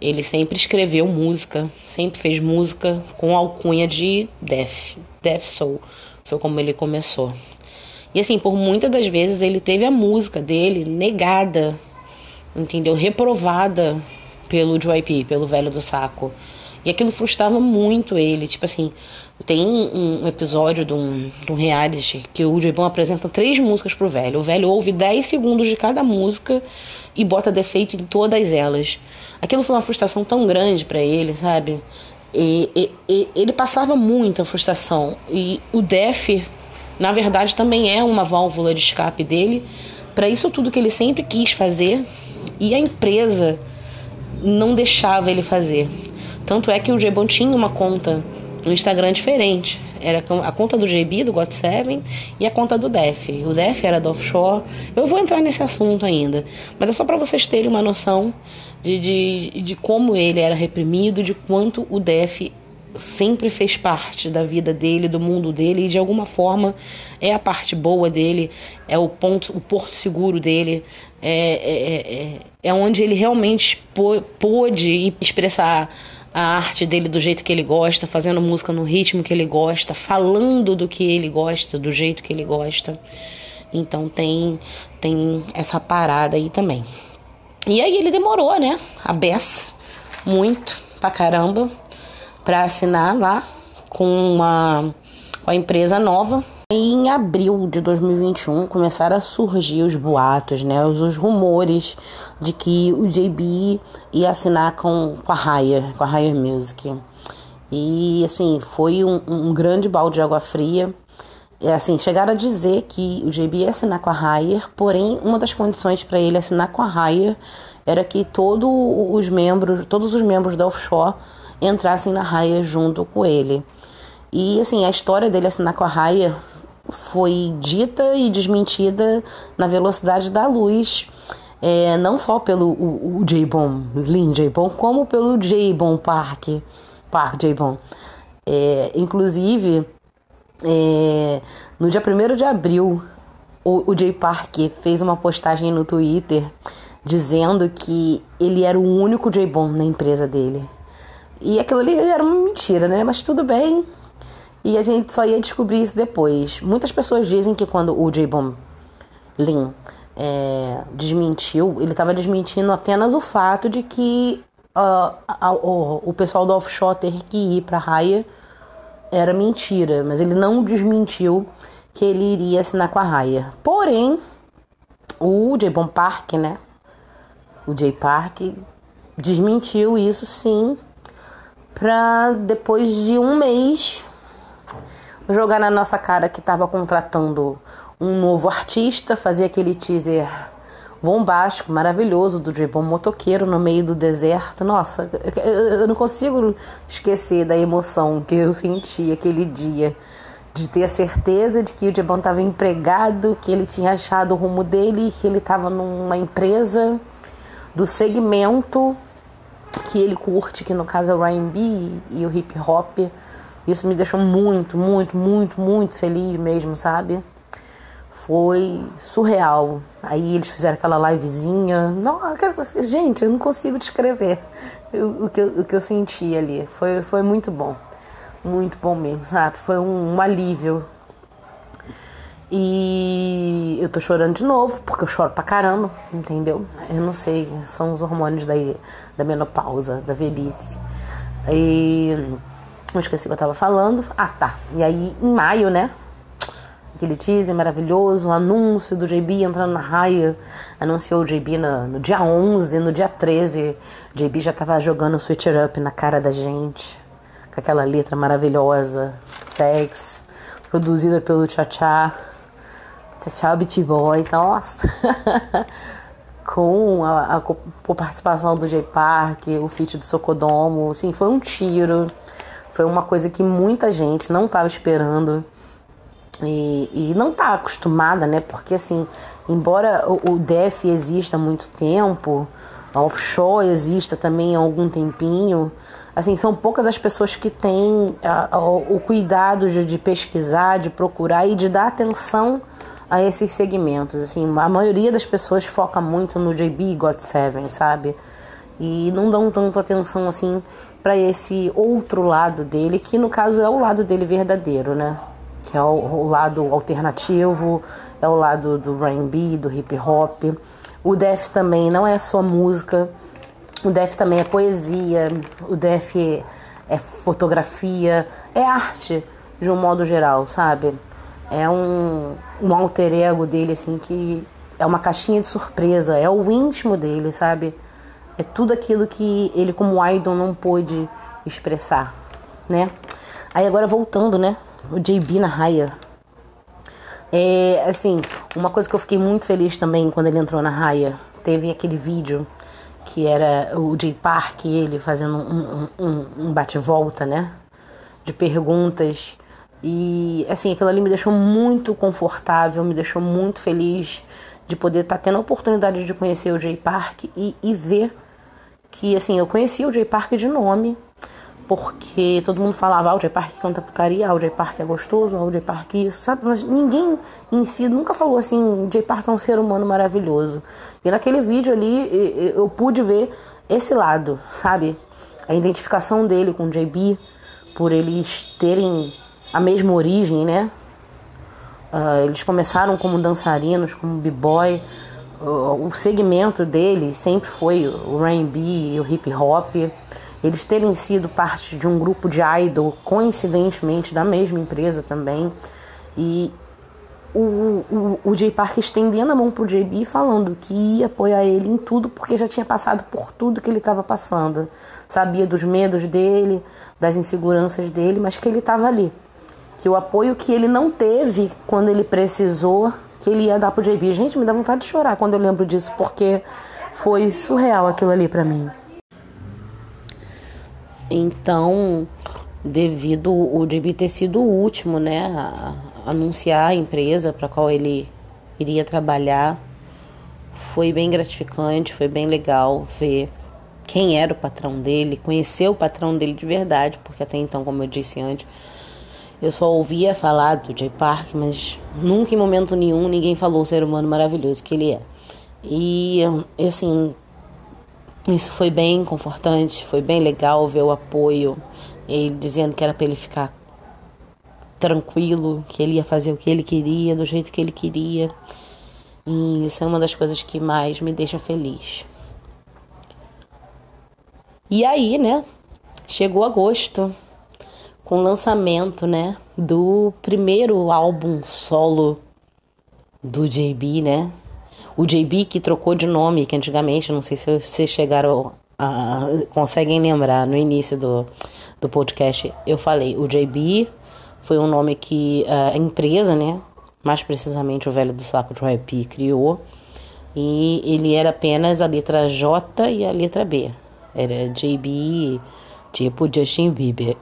ele sempre escreveu música, sempre fez música com alcunha de Death, Death Soul, foi como ele começou. E assim, por muitas das vezes ele teve a música dele negada, entendeu? Reprovada pelo JYP, pelo velho do saco. E aquilo frustrava muito ele. Tipo assim, tem um episódio de um, de um reality que o J-Bon apresenta três músicas pro velho. O velho ouve 10 segundos de cada música e bota defeito em todas elas. Aquilo foi uma frustração tão grande para ele, sabe? E, e, e, ele passava muita frustração. E o Def, na verdade, também é uma válvula de escape dele para isso tudo que ele sempre quis fazer. E a empresa não deixava ele fazer. Tanto é que o J-Bon tinha uma conta no Instagram diferente. Era a conta do JB, do GOT7 e a conta do Def. O Def era do offshore. Eu vou entrar nesse assunto ainda. Mas é só para vocês terem uma noção de, de, de como ele era reprimido, de quanto o Def sempre fez parte da vida dele, do mundo dele e de alguma forma é a parte boa dele, é o ponto, o porto seguro dele, é, é, é, é onde ele realmente pôde expressar a arte dele do jeito que ele gosta, fazendo música no ritmo que ele gosta, falando do que ele gosta, do jeito que ele gosta. Então tem tem essa parada aí também. E aí ele demorou, né? A Bess muito pra caramba para assinar lá com uma com a empresa nova em abril de 2021 começaram a surgir os boatos, né, os, os rumores de que o JB ia assinar com, com a Higher, com a Higher Music. E assim, foi um, um grande balde de água fria. E, assim, chegaram a dizer que o JB ia assinar com a Higher, porém, uma das condições para ele assinar com a Higher era que todos os membros, todos os membros da offshore entrassem na Higher junto com ele. E assim, a história dele assinar com a Higher foi dita e desmentida na velocidade da luz, é, não só pelo o, o J-Bon, Lin J-Bon, como pelo J-Bon Park, Park J-Bon. É, inclusive, é, no dia 1 de abril, o, o J Park fez uma postagem no Twitter dizendo que ele era o único J-Bon na empresa dele. E aquilo ali era uma mentira, né? Mas tudo bem, e a gente só ia descobrir isso depois. Muitas pessoas dizem que quando o J-Bomb Lin é, desmentiu, ele estava desmentindo apenas o fato de que uh, a, a, o, o pessoal do offshore ter que ir para Raya era mentira, mas ele não desmentiu que ele iria assinar com a Raya. Porém, o J-Bomb Park, né? O J Park desmentiu isso sim, para depois de um mês jogar na nossa cara que estava contratando um novo artista, fazer aquele teaser bombástico, maravilhoso do J-Bom motoqueiro no meio do deserto. Nossa, eu não consigo esquecer da emoção que eu senti aquele dia de ter a certeza de que o J-Bom estava empregado, que ele tinha achado o rumo dele, que ele estava numa empresa do segmento que ele curte, que no caso é o R&B e o hip hop. Isso me deixou muito, muito, muito, muito feliz mesmo, sabe? Foi surreal. Aí eles fizeram aquela livezinha. Não, gente, eu não consigo descrever o, que, eu, o que eu senti ali. Foi, foi muito bom. Muito bom mesmo, sabe? Foi um, um alívio. E eu tô chorando de novo, porque eu choro pra caramba, entendeu? Eu não sei, são os hormônios da, da menopausa, da velhice. E eu esqueci o que eu tava falando. Ah, tá. E aí, em maio, né? aquele teaser maravilhoso, um anúncio do JB entrando na raia. Anunciou o JB no, no dia 11, no dia 13. O JB já tava jogando Switch It Up na cara da gente. Com aquela letra maravilhosa, sex, produzida pelo Tchá Tchá. Beat Boy, nossa. com a, a, a, participação do J Park, o feat do Socodomo, assim, foi um tiro. Foi uma coisa que muita gente não estava esperando. E, e, não está acostumada, né? Porque assim, embora o, DEF exista há muito tempo, a offshore exista também há algum tempinho, assim, são poucas as pessoas que têm a, a, o cuidado de, de, pesquisar, de procurar e de dar atenção a esses segmentos. Assim, a maioria das pessoas foca muito no JB GOT7, sabe? E não dão tanto atenção assim para esse outro lado dele, que no caso é o lado dele verdadeiro, né? Que é o, o lado alternativo, é o lado do R&B, do hip hop. O Def também não é só música, o Def também é poesia, o Def é, é fotografia, é arte de um modo geral, sabe? É um, um alter ego dele, assim, que é uma caixinha de surpresa, é o íntimo dele, sabe? É tudo aquilo que ele, como idol, não pôde expressar, né? Aí agora voltando, né? O JB na raia. É, assim, uma coisa que eu fiquei muito feliz também quando ele entrou na raia, teve aquele vídeo que era o J Park ele fazendo um, um, um bate-volta, né? De perguntas. E, assim, aquilo ali me deixou muito confortável, me deixou muito feliz de poder estar tá tendo a oportunidade de conhecer o J Park e, e ver que assim, eu conhecia o Jay Park de nome, porque todo mundo falava, ah, o Jay Park canta putaria, ah, o Jay Park é gostoso, ah, o Jay Park isso, sabe? Mas ninguém em si nunca falou assim, Jay Park é um ser humano maravilhoso. E naquele vídeo ali eu pude ver esse lado, sabe? A identificação dele com o JB, por eles terem a mesma origem, né? Uh, eles começaram como dançarinos, como b-boy, o segmento dele sempre foi o R&B e o hip hop. Eles terem sido parte de um grupo de idol, coincidentemente da mesma empresa também. E o, o, o Jay Park estendendo a mão pro JB falando que ia apoiar ele em tudo porque já tinha passado por tudo que ele estava passando. Sabia dos medos dele, das inseguranças dele, mas que ele estava ali. Que o apoio que ele não teve quando ele precisou que ele ia dar pro JB. Gente, me dá vontade de chorar quando eu lembro disso, porque foi surreal aquilo ali para mim. Então, devido o JB ter sido o último, né, a anunciar a empresa para qual ele iria trabalhar, foi bem gratificante, foi bem legal ver quem era o patrão dele, conhecer o patrão dele de verdade, porque até então, como eu disse antes, eu só ouvia falar do Jay Park, mas nunca em momento nenhum ninguém falou o ser humano maravilhoso que ele é. E assim, isso foi bem confortante, foi bem legal ver o apoio, ele dizendo que era para ele ficar tranquilo, que ele ia fazer o que ele queria, do jeito que ele queria. E isso é uma das coisas que mais me deixa feliz. E aí, né? Chegou agosto com o lançamento, né, do primeiro álbum solo do JB, né? O JB que trocou de nome, que antigamente, não sei se vocês chegaram a, conseguem lembrar no início do, do podcast, eu falei, o JB foi um nome que a empresa, né, mais precisamente o velho do saco de rap criou, e ele era apenas a letra J e a letra B. Era JB tipo Justin Bieber.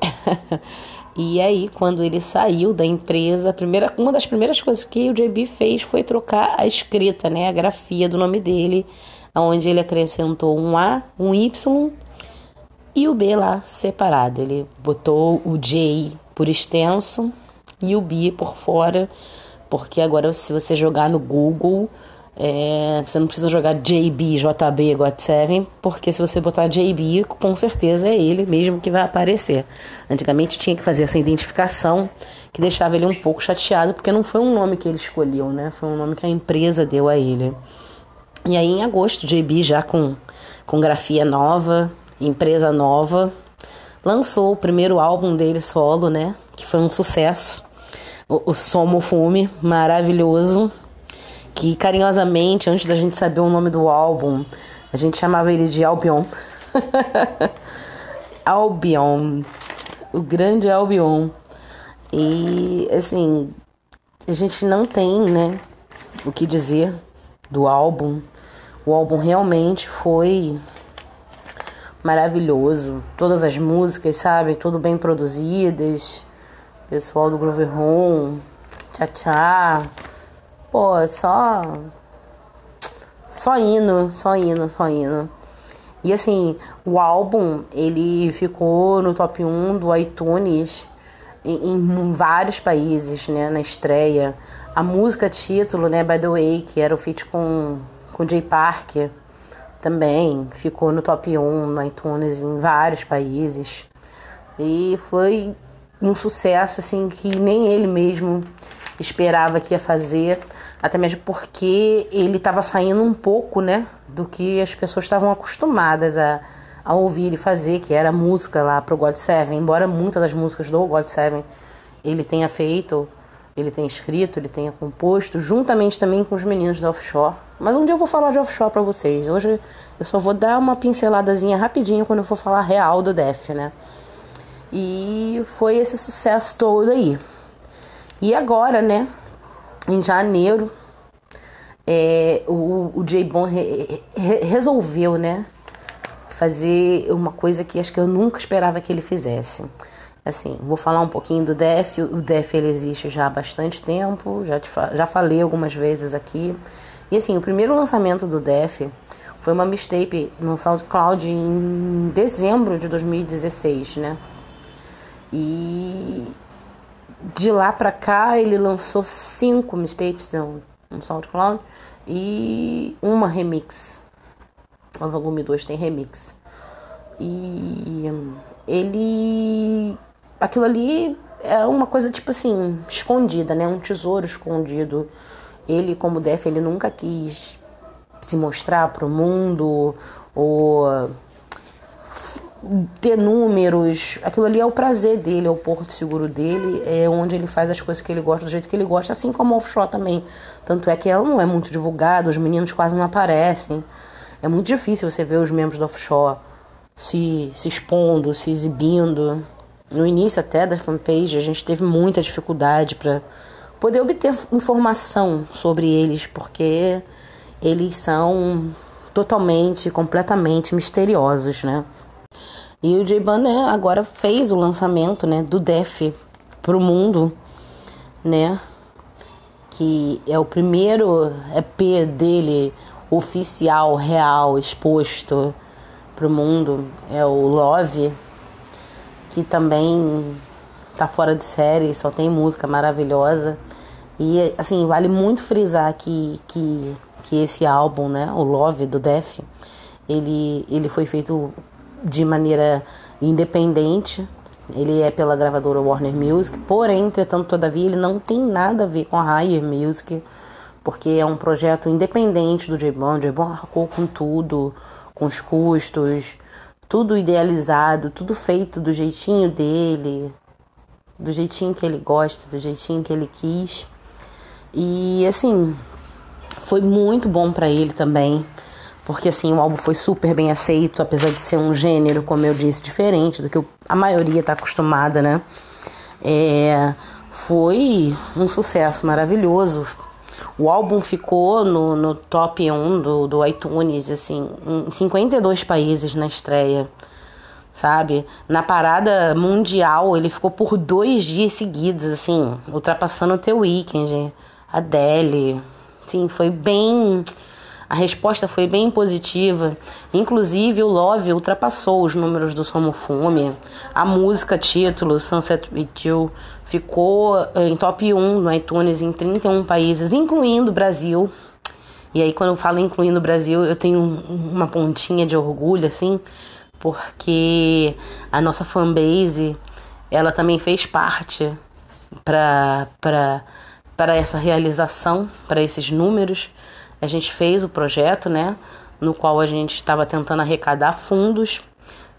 e aí, quando ele saiu da empresa, primeira, uma das primeiras coisas que o JB fez foi trocar a escrita, né, a grafia do nome dele, onde ele acrescentou um A, um Y e o B lá separado. Ele botou o J por extenso e o B por fora, porque agora se você jogar no Google é, você não precisa jogar JB, JB, GOT7, porque se você botar JB, com certeza é ele mesmo que vai aparecer. Antigamente tinha que fazer essa identificação, que deixava ele um pouco chateado, porque não foi um nome que ele escolheu, né? Foi um nome que a empresa deu a ele. E aí em agosto, JB já com, com grafia nova, empresa nova, lançou o primeiro álbum dele solo, né? Que foi um sucesso. o, o Somo Fume, maravilhoso. Que carinhosamente, antes da gente saber o nome do álbum, a gente chamava ele de Albion. Albion. O grande Albion. E assim, a gente não tem, né, o que dizer do álbum. O álbum realmente foi maravilhoso. Todas as músicas, sabe, tudo bem produzidas. Pessoal do Groove Room, Tchá Tchá. Pô, só só indo, só indo, só indo. E assim, o álbum, ele ficou no top 1 do iTunes em, em vários países, né, na estreia. A música título, né, By The Way, que era o feat com, com Jay Parker, também ficou no top 1 no iTunes em vários países. E foi um sucesso, assim, que nem ele mesmo esperava que ia fazer até mesmo porque ele estava saindo um pouco, né, do que as pessoas estavam acostumadas a, a ouvir e fazer, que era música lá pro God Seven. Embora muitas das músicas do God Seven ele tenha feito, ele tenha escrito, ele tenha composto, juntamente também com os meninos da Offshore. Mas um dia eu vou falar de Offshore para vocês. Hoje eu só vou dar uma pinceladazinha rapidinho quando eu for falar real do Def, né? E foi esse sucesso todo aí. E agora, né? Em janeiro, é, o, o J. Bon re, re, resolveu, né, fazer uma coisa que acho que eu nunca esperava que ele fizesse. Assim, vou falar um pouquinho do DEF. O DEF ele existe já há bastante tempo, já, te, já falei algumas vezes aqui. E assim, o primeiro lançamento do DEF foi uma mixtape no SoundCloud em dezembro de 2016, né? E de lá pra cá ele lançou cinco mixtapes no, no SoundCloud e uma remix. O volume 2 tem remix. E ele. Aquilo ali é uma coisa tipo assim, escondida, né? Um tesouro escondido. Ele, como Def, ele nunca quis se mostrar pro mundo ou ter números, aquilo ali é o prazer dele, é o porto seguro dele, é onde ele faz as coisas que ele gosta do jeito que ele gosta, assim como o offshore também. Tanto é que ela não é muito divulgada, os meninos quase não aparecem. É muito difícil você ver os membros do offshore se, se expondo, se exibindo. No início até da fanpage a gente teve muita dificuldade para poder obter informação sobre eles, porque eles são totalmente, completamente misteriosos, né? E o J-Ban né, agora fez o lançamento né, do Def pro mundo, né? Que é o primeiro EP dele oficial, real, exposto pro mundo. É o Love, que também tá fora de série, só tem música maravilhosa. E assim, vale muito frisar que, que, que esse álbum, né, o Love do Def, ele, ele foi feito de maneira independente. Ele é pela gravadora Warner Music, porém, entretanto, todavia, ele não tem nada a ver com a Higher Music, porque é um projeto independente do J-Bon. O J-Bon arcou com tudo, com os custos, tudo idealizado, tudo feito do jeitinho dele, do jeitinho que ele gosta, do jeitinho que ele quis. E assim, foi muito bom para ele também porque assim o álbum foi super bem aceito, apesar de ser um gênero, como eu disse, diferente do que a maioria está acostumada, né? É, foi um sucesso maravilhoso. O álbum ficou no, no top 1 do, do iTunes, assim, em 52 países na estreia, sabe? Na parada mundial, ele ficou por dois dias seguidos, assim, ultrapassando o The Weeknd, Adele. Sim, foi bem a resposta foi bem positiva. Inclusive, o Love ultrapassou os números do Somofume. A música título, Sunset With You, ficou eh, em top 1 no iTunes em 31 países, incluindo o Brasil. E aí, quando eu falo incluindo o Brasil, eu tenho uma pontinha de orgulho, assim, porque a nossa fanbase, ela também fez parte para essa realização, para esses números. A gente fez o projeto, né? No qual a gente estava tentando arrecadar fundos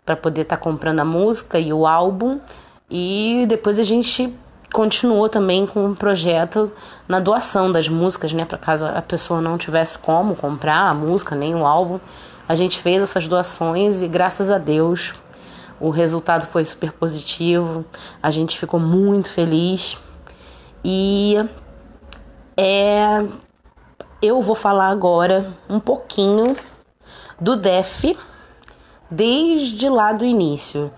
para poder estar tá comprando a música e o álbum. E depois a gente continuou também com um projeto na doação das músicas, né, para caso a pessoa não tivesse como comprar a música nem o álbum. A gente fez essas doações e graças a Deus o resultado foi super positivo. A gente ficou muito feliz. E é eu vou falar agora um pouquinho do DEF desde lá do início.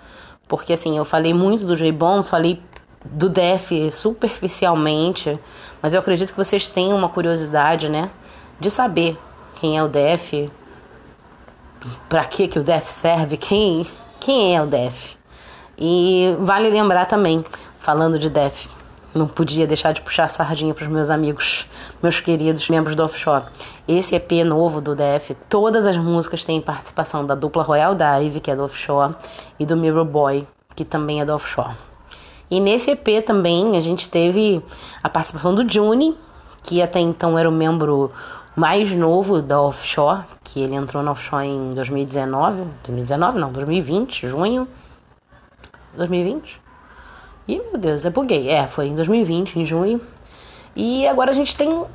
Porque assim, eu falei muito do J-Bom, falei do DEF superficialmente, mas eu acredito que vocês tenham uma curiosidade, né, de saber quem é o DEF, para que que o DEF serve, quem quem é o DEF. E vale lembrar também, falando de DEF, não podia deixar de puxar sardinha para os meus amigos, meus queridos membros do Offshore. Esse EP novo do DF, todas as músicas têm participação da dupla Royal Dive, que é do Offshore, e do Mirror Boy, que também é do Offshore. E nesse EP também a gente teve a participação do Juni, que até então era o membro mais novo da Offshore, que ele entrou na Offshore em 2019, 2019 não, 2020, junho. 2020? Ih, meu Deus, é buguei. É, foi em 2020, em junho. E agora a gente tem um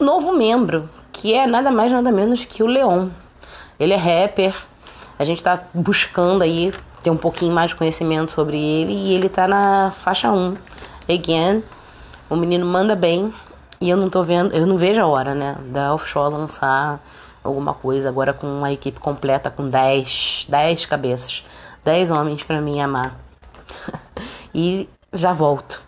novo membro, que é nada mais nada menos que o Leon. Ele é rapper. A gente tá buscando aí ter um pouquinho mais de conhecimento sobre ele e ele tá na faixa 1. Again. O menino manda bem e eu não tô vendo, eu não vejo a hora, né, da Offshore lançar alguma coisa agora com uma equipe completa com 10, 10 cabeças, 10 homens para mim amar. e já volto.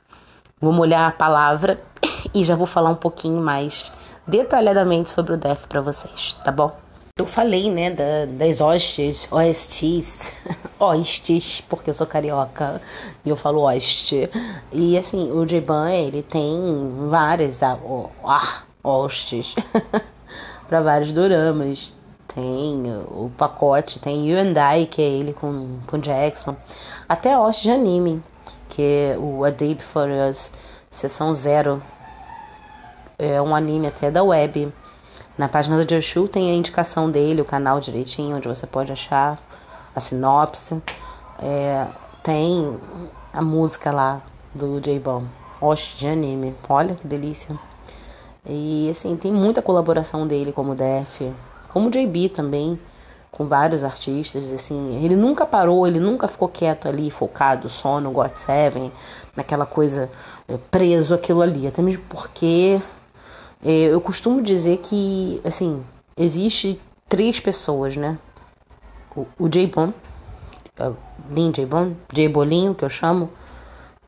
Vou molhar a palavra e já vou falar um pouquinho mais detalhadamente sobre o DEF para vocês, tá bom? Eu falei, né, da, das hostes, OSTs, hostes, porque eu sou carioca e eu falo hoste. E assim, o J-Ban, ele tem várias ah, hostes para vários doramas. Tem o pacote, tem You and I, que é ele com, com Jackson. Até hoste de anime que o A Day Before Us, Sessão Zero. É um anime até da web. Na página do Joshua tem a indicação dele, o canal direitinho, onde você pode achar a sinopse. É, tem a música lá do J-Bom. Oxe, de anime. Olha que delícia. E assim, tem muita colaboração dele como Def, como JB também com vários artistas, assim, ele nunca parou, ele nunca ficou quieto ali, focado só no God Seven, naquela coisa é, preso aquilo ali, até mesmo porque é, eu costumo dizer que, assim, existe três pessoas, né? O, o J Bon, é, Lin J Bon, J Bolinho, que eu chamo,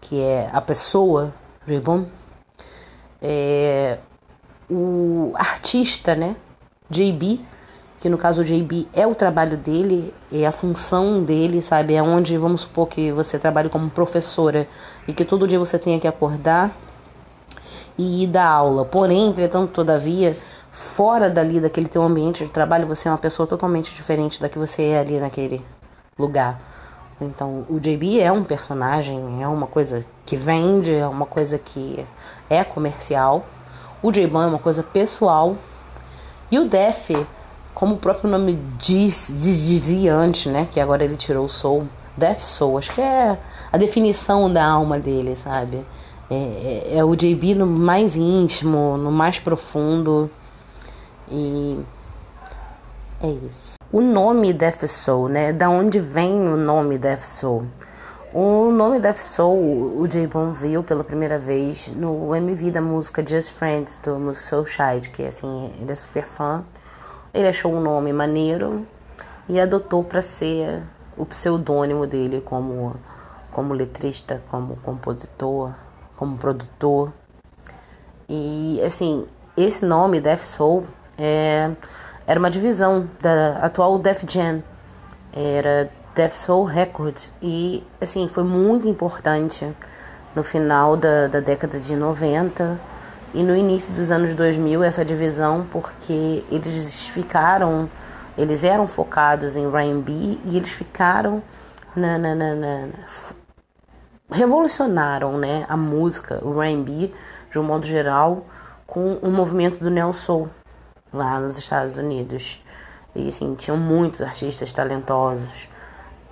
que é a pessoa J Bon, é, o artista, né? JB, que no caso o JB é o trabalho dele, é a função dele, sabe? É onde, vamos supor que você trabalhe como professora e que todo dia você tenha que acordar e ir dar aula. Porém, entretanto, todavia, fora dali daquele teu ambiente de trabalho, você é uma pessoa totalmente diferente da que você é ali naquele lugar. Então, o JB é um personagem, é uma coisa que vende, é uma coisa que é comercial. O J-Ban é uma coisa pessoal. E o Def como o próprio nome diz, diz, dizia antes, né? Que agora ele tirou o soul, Death Soul, acho que é a definição da alma dele, sabe? É, é, é o JB no mais íntimo, no mais profundo. E é isso. O nome Death Soul, né? Da onde vem o nome Death Soul? O nome Death Soul, o J-Bon viu pela primeira vez no MV da música Just Friends do Music Soul Child, que assim, ele é super fã. Ele achou um nome maneiro e adotou para ser o pseudônimo dele como, como letrista, como compositor, como produtor. E assim, esse nome Def Soul é, era uma divisão da atual Def Jam. Era Def Soul Records e assim, foi muito importante no final da, da década de 90 e no início dos anos 2000 essa divisão porque eles ficaram eles eram focados em R&B e eles ficaram na, na, na, na, revolucionaram né a música o R&B de um modo geral com o movimento do neo soul lá nos Estados Unidos. E assim tinham muitos artistas talentosos.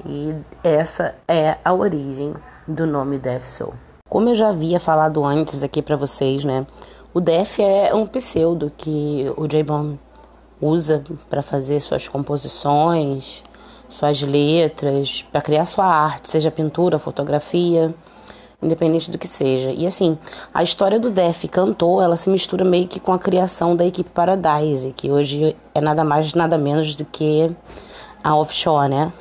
E essa é a origem do nome Def Soul Como eu já havia falado antes aqui para vocês, né? O Def é um pseudo que o J-Bomb usa para fazer suas composições, suas letras, para criar sua arte, seja pintura, fotografia, independente do que seja. E assim, a história do Def cantor, ela se mistura meio que com a criação da equipe Paradise, que hoje é nada mais nada menos do que a Offshore, né?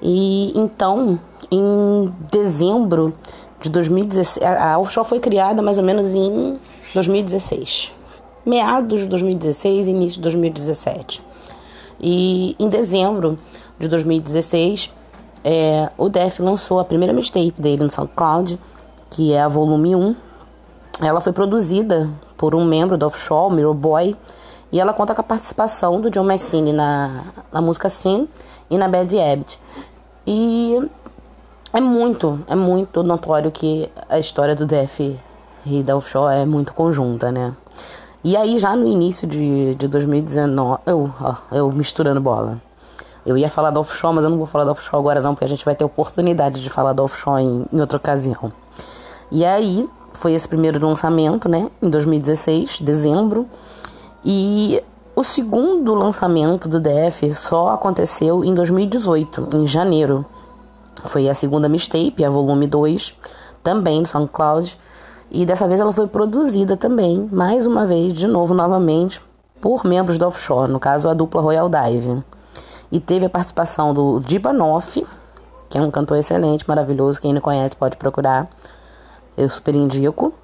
E então, em dezembro de 2016, a Offshore foi criada mais ou menos em 2016 meados de 2016 início de 2017. E em dezembro de 2016, é, o Def lançou a primeira mixtape dele no SoundCloud, que é a volume 1. Ela foi produzida por um membro do Offshore, Mirror Boy, e ela conta com a participação do John Messini na, na música Sim e na Bad Habit. E é muito, é muito notório que a história do Def e da Offshore é muito conjunta, né? E aí, já no início de, de 2019, eu, ó, eu misturando bola. Eu ia falar da offshore, mas eu não vou falar da offshore agora não, porque a gente vai ter oportunidade de falar da offshore em, em outra ocasião. E aí, foi esse primeiro lançamento, né, em 2016, dezembro. E o segundo lançamento do DF só aconteceu em 2018, em janeiro. Foi a segunda mixtape, a volume 2, também no SoundCloud. E dessa vez ela foi produzida também, mais uma vez, de novo, novamente, por membros da Offshore, no caso a dupla Royal Dive. E teve a participação do Dibanoff, que é um cantor excelente, maravilhoso, quem não conhece pode procurar, eu super indico.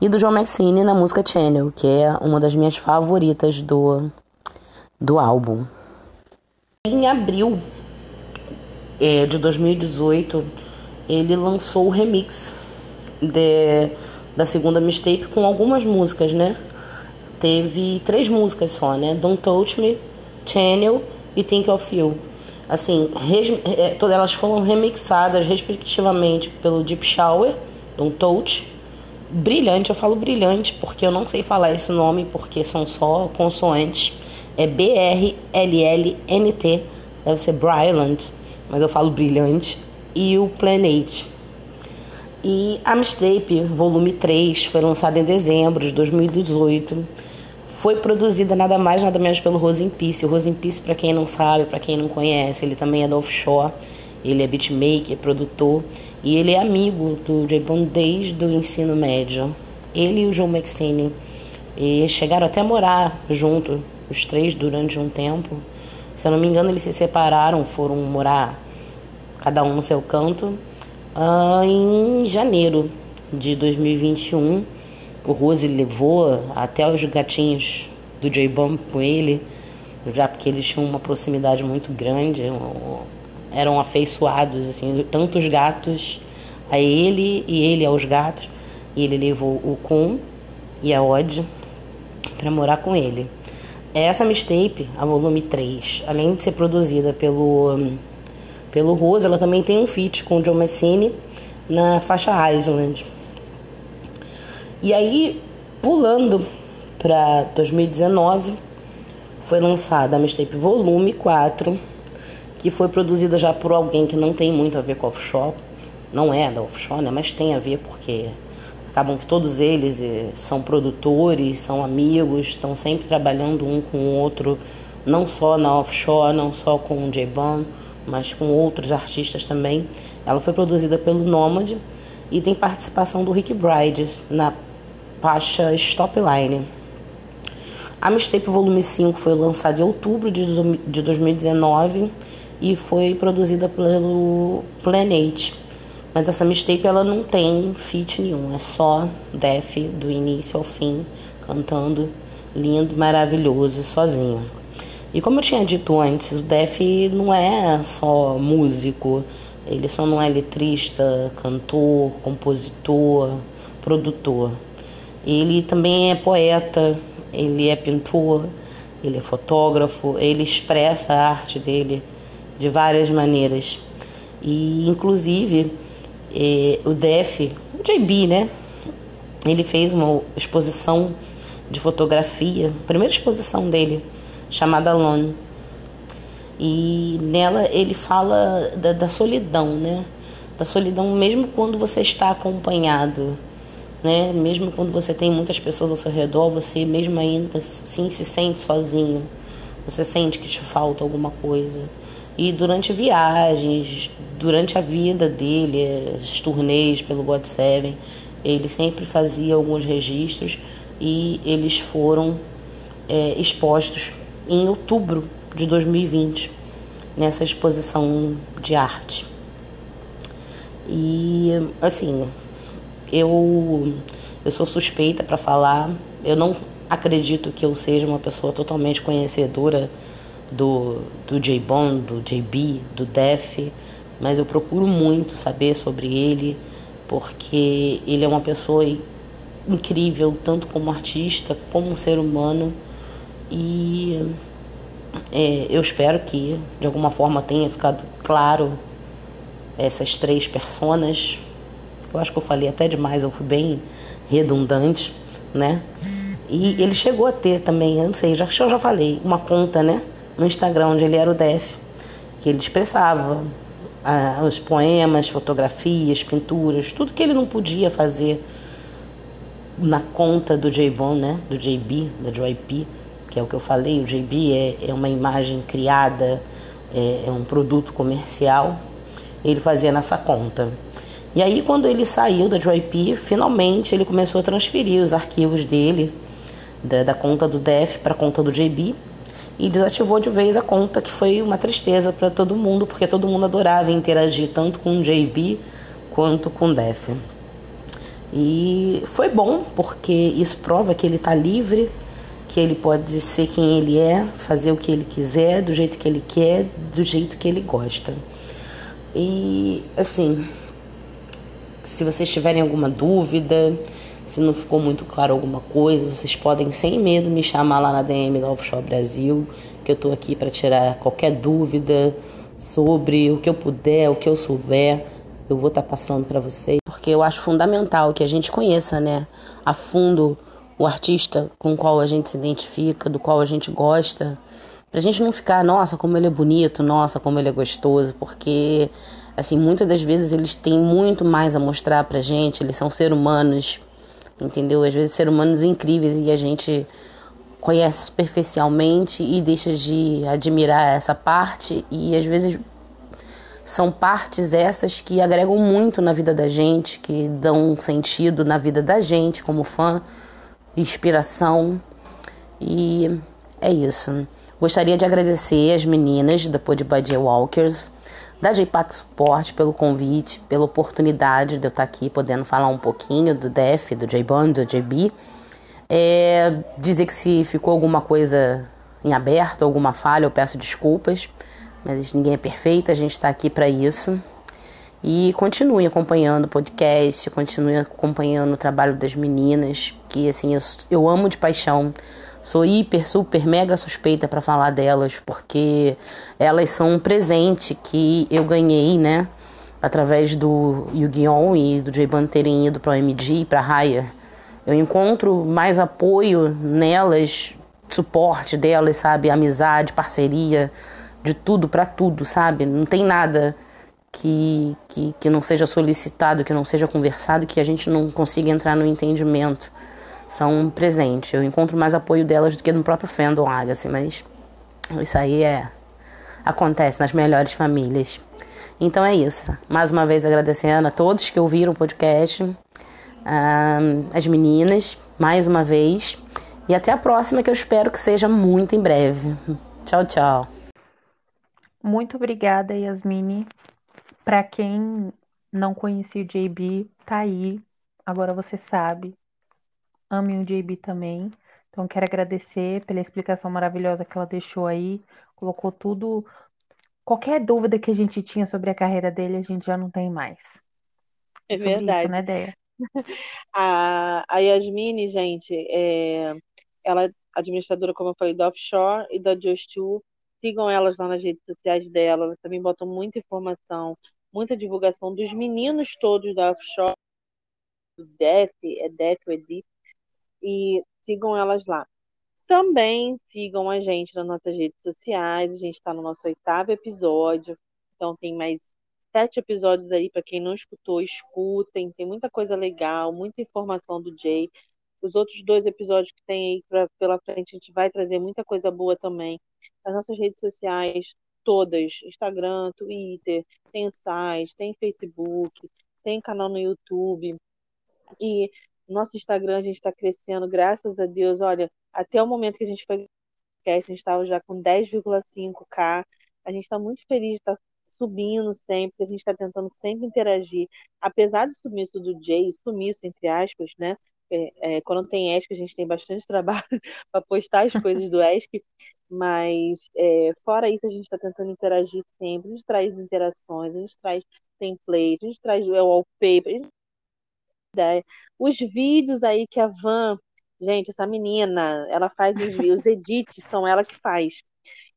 E do John Maxine na música Channel, que é uma das minhas favoritas do, do álbum. Em abril é, de 2018, ele lançou o remix de da segunda mixtape com algumas músicas, né? Teve três músicas só, né? Don't Touch Me, Channel e Think of You. Assim, é, todas elas foram remixadas respectivamente pelo Deep Shower, Don't Touch. Brilhante, eu falo brilhante porque eu não sei falar esse nome porque são só consoantes. É B-R-L-L-N-T, deve ser Brilliant, mas eu falo brilhante. E o Planet. E a Mixtape, volume 3, foi lançada em dezembro de 2018. Foi produzida nada mais, nada menos pelo Rosin Peace. O Rosin Peace, para quem não sabe, para quem não conhece, ele também é da Offshore. Ele é beatmaker, produtor e ele é amigo do J. Bond desde o ensino médio. Ele e o Joe McStane e chegaram até a morar junto, os três, durante um tempo. Se eu não me engano, eles se separaram, foram morar cada um no seu canto ah, em janeiro de 2021, o Rose levou até os gatinhos do J-Bomb com ele, já porque eles tinham uma proximidade muito grande, eram afeiçoados, assim, tanto os gatos a ele e ele aos gatos. E ele levou o Kun e a Odd para morar com ele. Essa mixtape, a volume 3, além de ser produzida pelo pelo Rose, ela também tem um feat com o John Messini na faixa Island. E aí, pulando para 2019, foi lançada a Mistape Volume 4, que foi produzida já por alguém que não tem muito a ver com offshore, não é da offshore, né, mas tem a ver porque acabam que todos eles eh, são produtores, são amigos, estão sempre trabalhando um com o outro, não só na offshore, não só com o J-Ban, mas com outros artistas também. Ela foi produzida pelo Nomad e tem participação do Rick Brides na faixa Stop Line. A Mistape Volume 5 foi lançada em outubro de 2019 e foi produzida pelo Planet. Mas essa mixtape ela não tem feat nenhum, é só Def do início ao fim, cantando lindo, maravilhoso, sozinho. E como eu tinha dito antes, o Def não é só músico, ele só não é letrista, cantor, compositor, produtor. Ele também é poeta, ele é pintor, ele é fotógrafo, ele expressa a arte dele de várias maneiras. E inclusive o Def, o JB, né? Ele fez uma exposição de fotografia, primeira exposição dele chamada Alone. E nela ele fala da, da solidão, né? da solidão mesmo quando você está acompanhado, né? Mesmo quando você tem muitas pessoas ao seu redor, você mesmo ainda assim se sente sozinho. Você sente que te falta alguma coisa. E durante viagens, durante a vida dele, os turnês pelo God Seven, ele sempre fazia alguns registros e eles foram é, expostos em outubro de 2020 nessa exposição de arte. E assim, eu eu sou suspeita para falar. Eu não acredito que eu seja uma pessoa totalmente conhecedora do do J-Bond, do JB, do Def, mas eu procuro muito saber sobre ele porque ele é uma pessoa incrível tanto como artista como ser humano e é, eu espero que de alguma forma tenha ficado claro essas três personas. Eu acho que eu falei até demais, eu fui bem redundante, né? E ele chegou a ter também, eu não sei, já, eu já falei, uma conta, né? No Instagram, onde ele era o DEF, que ele expressava ah, os poemas, fotografias, pinturas, tudo que ele não podia fazer na conta do J-Bon, né? Do JB, da JYP que é o que eu falei, o JB é, é uma imagem criada, é, é um produto comercial, ele fazia nessa conta. E aí, quando ele saiu da JYP, finalmente ele começou a transferir os arquivos dele, da, da conta do DEF para a conta do JB, e desativou de vez a conta, que foi uma tristeza para todo mundo, porque todo mundo adorava interagir tanto com o JB quanto com o DEF. E foi bom, porque isso prova que ele está livre que ele pode ser quem ele é, fazer o que ele quiser, do jeito que ele quer, do jeito que ele gosta. E assim, se vocês tiverem alguma dúvida, se não ficou muito claro alguma coisa, vocês podem sem medo me chamar lá na DM da Offshore Brasil, que eu estou aqui para tirar qualquer dúvida sobre o que eu puder, o que eu souber, eu vou estar tá passando para vocês, porque eu acho fundamental que a gente conheça, né, a fundo o artista com o qual a gente se identifica, do qual a gente gosta, pra gente não ficar, nossa, como ele é bonito, nossa, como ele é gostoso, porque assim, muitas das vezes eles têm muito mais a mostrar pra gente, eles são seres humanos, entendeu? Às vezes seres humanos incríveis e a gente conhece superficialmente e deixa de admirar essa parte e às vezes são partes essas que agregam muito na vida da gente, que dão sentido na vida da gente como fã inspiração. E é isso. Gostaria de agradecer as meninas da Podbuddy Walkers, da JPAC Support pelo convite, pela oportunidade de eu estar aqui podendo falar um pouquinho do DEF, do J-Bond, do JB. É, dizer que se ficou alguma coisa em aberto, alguma falha, eu peço desculpas, mas ninguém é perfeito, a gente está aqui para isso. E continue acompanhando o podcast, continue acompanhando o trabalho das meninas, que assim, eu, eu amo de paixão. Sou hiper, super, mega suspeita para falar delas, porque elas são um presente que eu ganhei, né? Através do Yu-Gi-Oh! e do J-Ban terem ido para o MD e para Raya. Eu encontro mais apoio nelas, suporte delas, sabe? Amizade, parceria, de tudo para tudo, sabe? Não tem nada que, que, que não seja solicitado, que não seja conversado, que a gente não consiga entrar no entendimento. São um presente. Eu encontro mais apoio delas do que no próprio fandom Agassi, mas isso aí é acontece nas melhores famílias. Então é isso. Mais uma vez agradecendo a todos que ouviram o podcast, as meninas, mais uma vez. E até a próxima, que eu espero que seja muito em breve. Tchau, tchau. Muito obrigada, Yasmine. Para quem não conhecia o JB, tá aí. Agora você sabe. Ame o JB também. Então quero agradecer pela explicação maravilhosa que ela deixou aí. Colocou tudo. Qualquer dúvida que a gente tinha sobre a carreira dele, a gente já não tem mais. É verdade. Isso, né, Deia? a, a Yasmine, gente, é, ela é administradora, como eu falei, da Offshore e da Just Two. Sigam elas lá nas redes sociais dela, elas também botam muita informação muita divulgação dos meninos todos da Offshore, do DEF, é DEF ou EDIF, e sigam elas lá. Também sigam a gente nas nossas redes sociais, a gente está no nosso oitavo episódio, então tem mais sete episódios aí, para quem não escutou, escutem. Tem muita coisa legal, muita informação do Jay. Os outros dois episódios que tem aí pra, pela frente, a gente vai trazer muita coisa boa também. As nossas redes sociais, todas: Instagram, Twitter, tem o site, tem Facebook, tem canal no YouTube. E nosso Instagram a gente está crescendo, graças a Deus. Olha, até o momento que a gente foi a gente estava já com 10,5k. A gente está muito feliz de estar tá subindo sempre, a gente está tentando sempre interagir. Apesar do sumiço do Jay, sumiço entre aspas, né? É, é, quando tem ESC, a gente tem bastante trabalho para postar as coisas do ESC, mas é, fora isso, a gente está tentando interagir sempre. A gente traz interações, a gente traz template, a gente traz o wallpaper, ideia. Os vídeos aí que a Van, gente, essa menina, ela faz os, os edits, são ela que faz.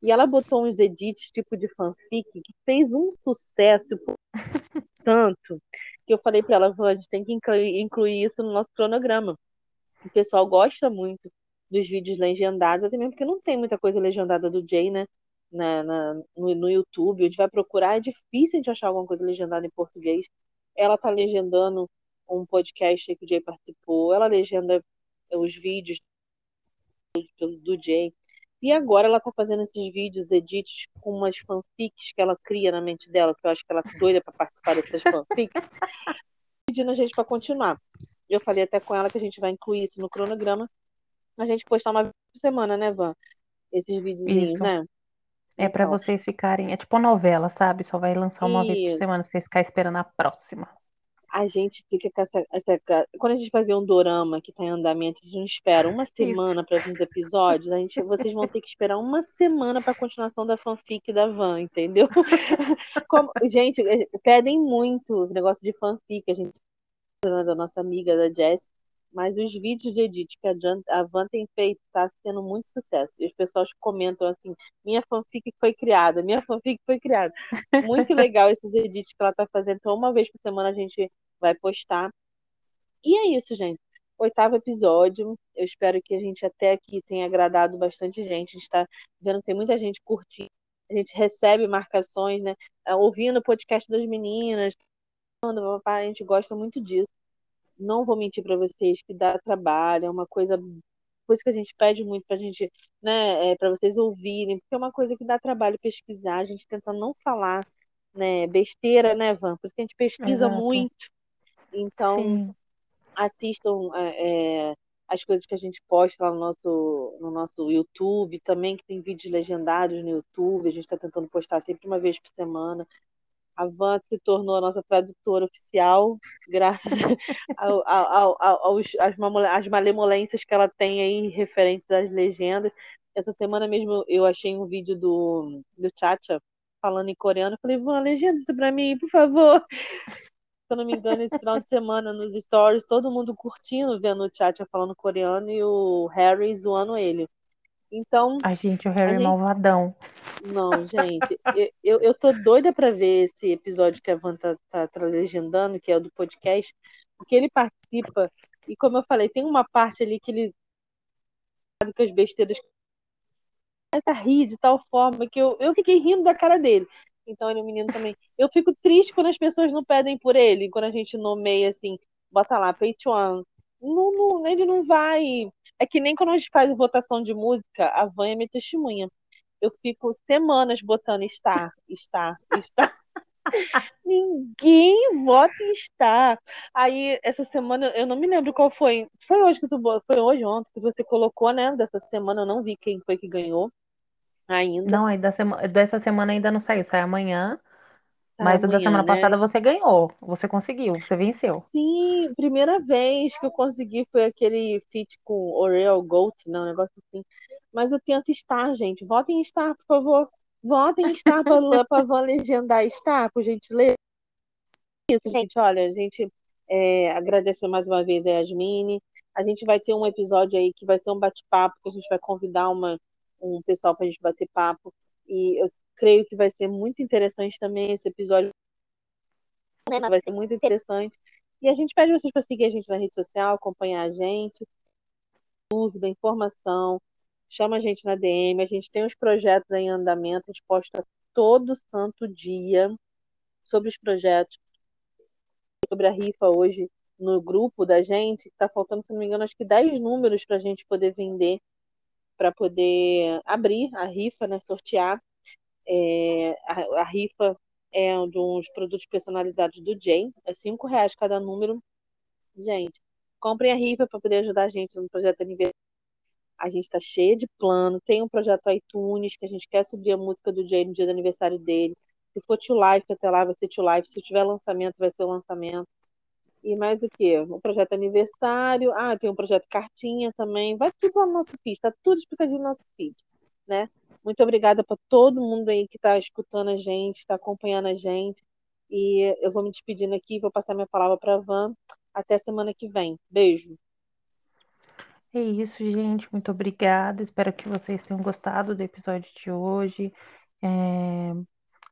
E ela botou uns edits tipo de fanfic que fez um sucesso tanto que eu falei para ela, a gente tem que incluir, incluir isso no nosso cronograma. O pessoal gosta muito dos vídeos legendados, até mesmo porque não tem muita coisa legendada do Jay, né? Na, na no, no, YouTube, a gente vai procurar, é difícil a gente achar alguma coisa legendada em português. Ela tá legendando um podcast que o Jay participou, ela legenda os vídeos do, do Jay. E agora ela tá fazendo esses vídeos, edits com umas fanfics que ela cria na mente dela, que eu acho que ela é doida para participar dessas fanfics, pedindo a gente para continuar. Eu falei até com ela que a gente vai incluir isso no cronograma, a gente postar uma vez por semana, né, Van? Esses vídeos, né? É para então. vocês ficarem, é tipo novela, sabe? Só vai lançar uma vez por semana, vocês ficarem esperando a próxima a gente fica com essa, essa, Quando a gente vai ver um dorama que está em andamento, a gente não espera uma semana para ver os episódios, a gente, vocês vão ter que esperar uma semana para a continuação da fanfic da Van, entendeu? Como, gente, é, pedem muito negócio de fanfic, a gente da nossa amiga da Jess, mas os vídeos de edit que a Van tem feito está sendo muito sucesso. E as pessoas comentam assim: minha fanfic foi criada, minha fanfic foi criada. Muito legal esses edits que ela está fazendo. Então, uma vez por semana a gente vai postar. E é isso, gente. Oitavo episódio. Eu espero que a gente até aqui tenha agradado bastante gente. A gente está vendo que tem muita gente curtindo. A gente recebe marcações, né? Ouvindo o podcast das meninas. A gente gosta muito disso não vou mentir para vocês que dá trabalho, é uma coisa, coisa que a gente pede muito para a gente, né, é, para vocês ouvirem, porque é uma coisa que dá trabalho pesquisar, a gente tenta não falar, né, besteira, né, Van? Por isso que a gente pesquisa Exato. muito. Então, Sim. assistam é, é, as coisas que a gente posta lá no nosso, no nosso YouTube, também que tem vídeos legendados no YouTube, a gente está tentando postar sempre uma vez por semana. A Van se tornou a nossa tradutora oficial, graças ao, ao, ao, aos, às, malemolências que ela tem aí referentes às legendas. Essa semana mesmo eu achei um vídeo do, do Chacha falando em coreano. Eu falei, Van, legenda isso pra mim, por favor. Se eu não me engano, esse final de semana nos stories, todo mundo curtindo, vendo o Chacha falando coreano e o Harry zoando ele. Então. Ai, gente, o Harry gente... malvadão. Não, gente, eu, eu tô doida para ver esse episódio que a Van tá, tá, tá, legendando, que é o do podcast, porque ele participa, e como eu falei, tem uma parte ali que ele sabe que as besteiras começa a rir de tal forma que eu, eu fiquei rindo da cara dele. Então ele é um menino também. Eu fico triste quando as pessoas não pedem por ele, quando a gente nomeia assim, bota lá, Patreon. Não, não, ele não vai é que nem quando a gente faz votação de música, a Van é minha testemunha. Eu fico semanas botando estar, estar, estar. Ninguém vota em estar. Aí, essa semana, eu não me lembro qual foi. Foi hoje que tu foi hoje, ontem, que você colocou, né? Dessa semana, eu não vi quem foi que ganhou ainda. Não, aí da sema... dessa semana ainda não saiu, sai amanhã. Mas Amanhã, o da semana né? passada você ganhou, você conseguiu, você venceu. Sim, primeira vez que eu consegui foi aquele feat com Oreo Gold, não, um negócio assim. Mas eu tento estar, gente. Votem em estar, por favor. Votem em estar para Van legendar estar, por gentileza. Isso, gente, olha, a gente é, agradecer mais uma vez a Yasmine. A gente vai ter um episódio aí que vai ser um bate-papo, que a gente vai convidar uma, um pessoal para a gente bater papo. E eu creio que vai ser muito interessante também esse episódio. Vai ser muito interessante. E a gente pede vocês para seguir a gente na rede social, acompanhar a gente. Dúvida, informação, chama a gente na DM. A gente tem uns projetos em andamento, a gente posta todo santo dia. sobre os projetos, sobre a rifa hoje no grupo da gente, está faltando, se não me engano, acho que 10 números para a gente poder vender, para poder abrir a rifa, né, sortear. É, a, a, rifa é de uns produtos personalizados do Jay, é 5 reais cada número. Gente, comprem a rifa para poder ajudar a gente no projeto aniversário. A gente está cheia de plano, tem um projeto iTunes, que a gente quer subir a música do Jay no dia do aniversário dele. Se for Tio Life até lá, vai ser Tio Life. Se tiver lançamento, vai ser o lançamento. E mais o quê? Um projeto aniversário. Ah, tem um projeto cartinha também. Vai tudo lá no nosso feed, tá tudo explicadinho no nosso feed, né? Muito obrigada para todo mundo aí que está escutando a gente, está acompanhando a gente. E eu vou me despedindo aqui, vou passar minha palavra para a Van. Até semana que vem. Beijo. É isso, gente. Muito obrigada. Espero que vocês tenham gostado do episódio de hoje. É...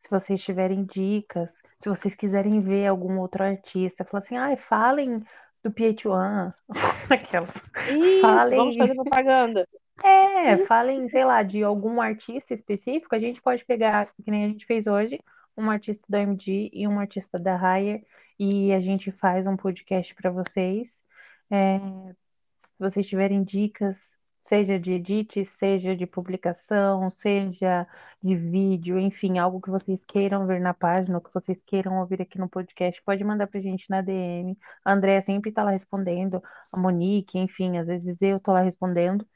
Se vocês tiverem dicas, se vocês quiserem ver algum outro artista, falar assim, ah, falem do PH1, aquelas. Isso, falem... vamos fazer propaganda. É, falem, sei lá, de algum artista específico, a gente pode pegar, que nem a gente fez hoje, um artista da MD e um artista da Hire, e a gente faz um podcast para vocês. É, se vocês tiverem dicas, seja de edit, seja de publicação, seja de vídeo, enfim, algo que vocês queiram ver na página, que vocês queiram ouvir aqui no podcast, pode mandar pra gente na DM. A Andrea sempre tá lá respondendo, a Monique, enfim, às vezes eu tô lá respondendo.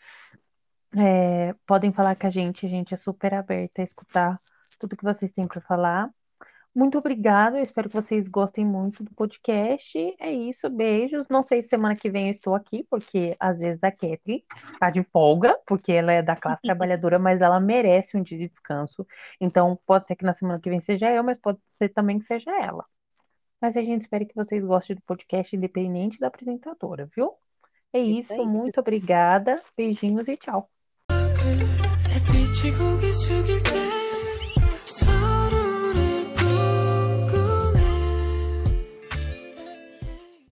É, podem falar com a gente, a gente é super aberta a escutar tudo que vocês têm para falar. Muito obrigada, eu espero que vocês gostem muito do podcast. É isso, beijos. Não sei se semana que vem eu estou aqui, porque às vezes a Ketri está de folga, porque ela é da classe trabalhadora, mas ela merece um dia de descanso. Então, pode ser que na semana que vem seja eu, mas pode ser também que seja ela. Mas a gente espera que vocês gostem do podcast independente da apresentadora, viu? É isso, isso muito obrigada. Beijinhos e tchau. 제국이 숙일 때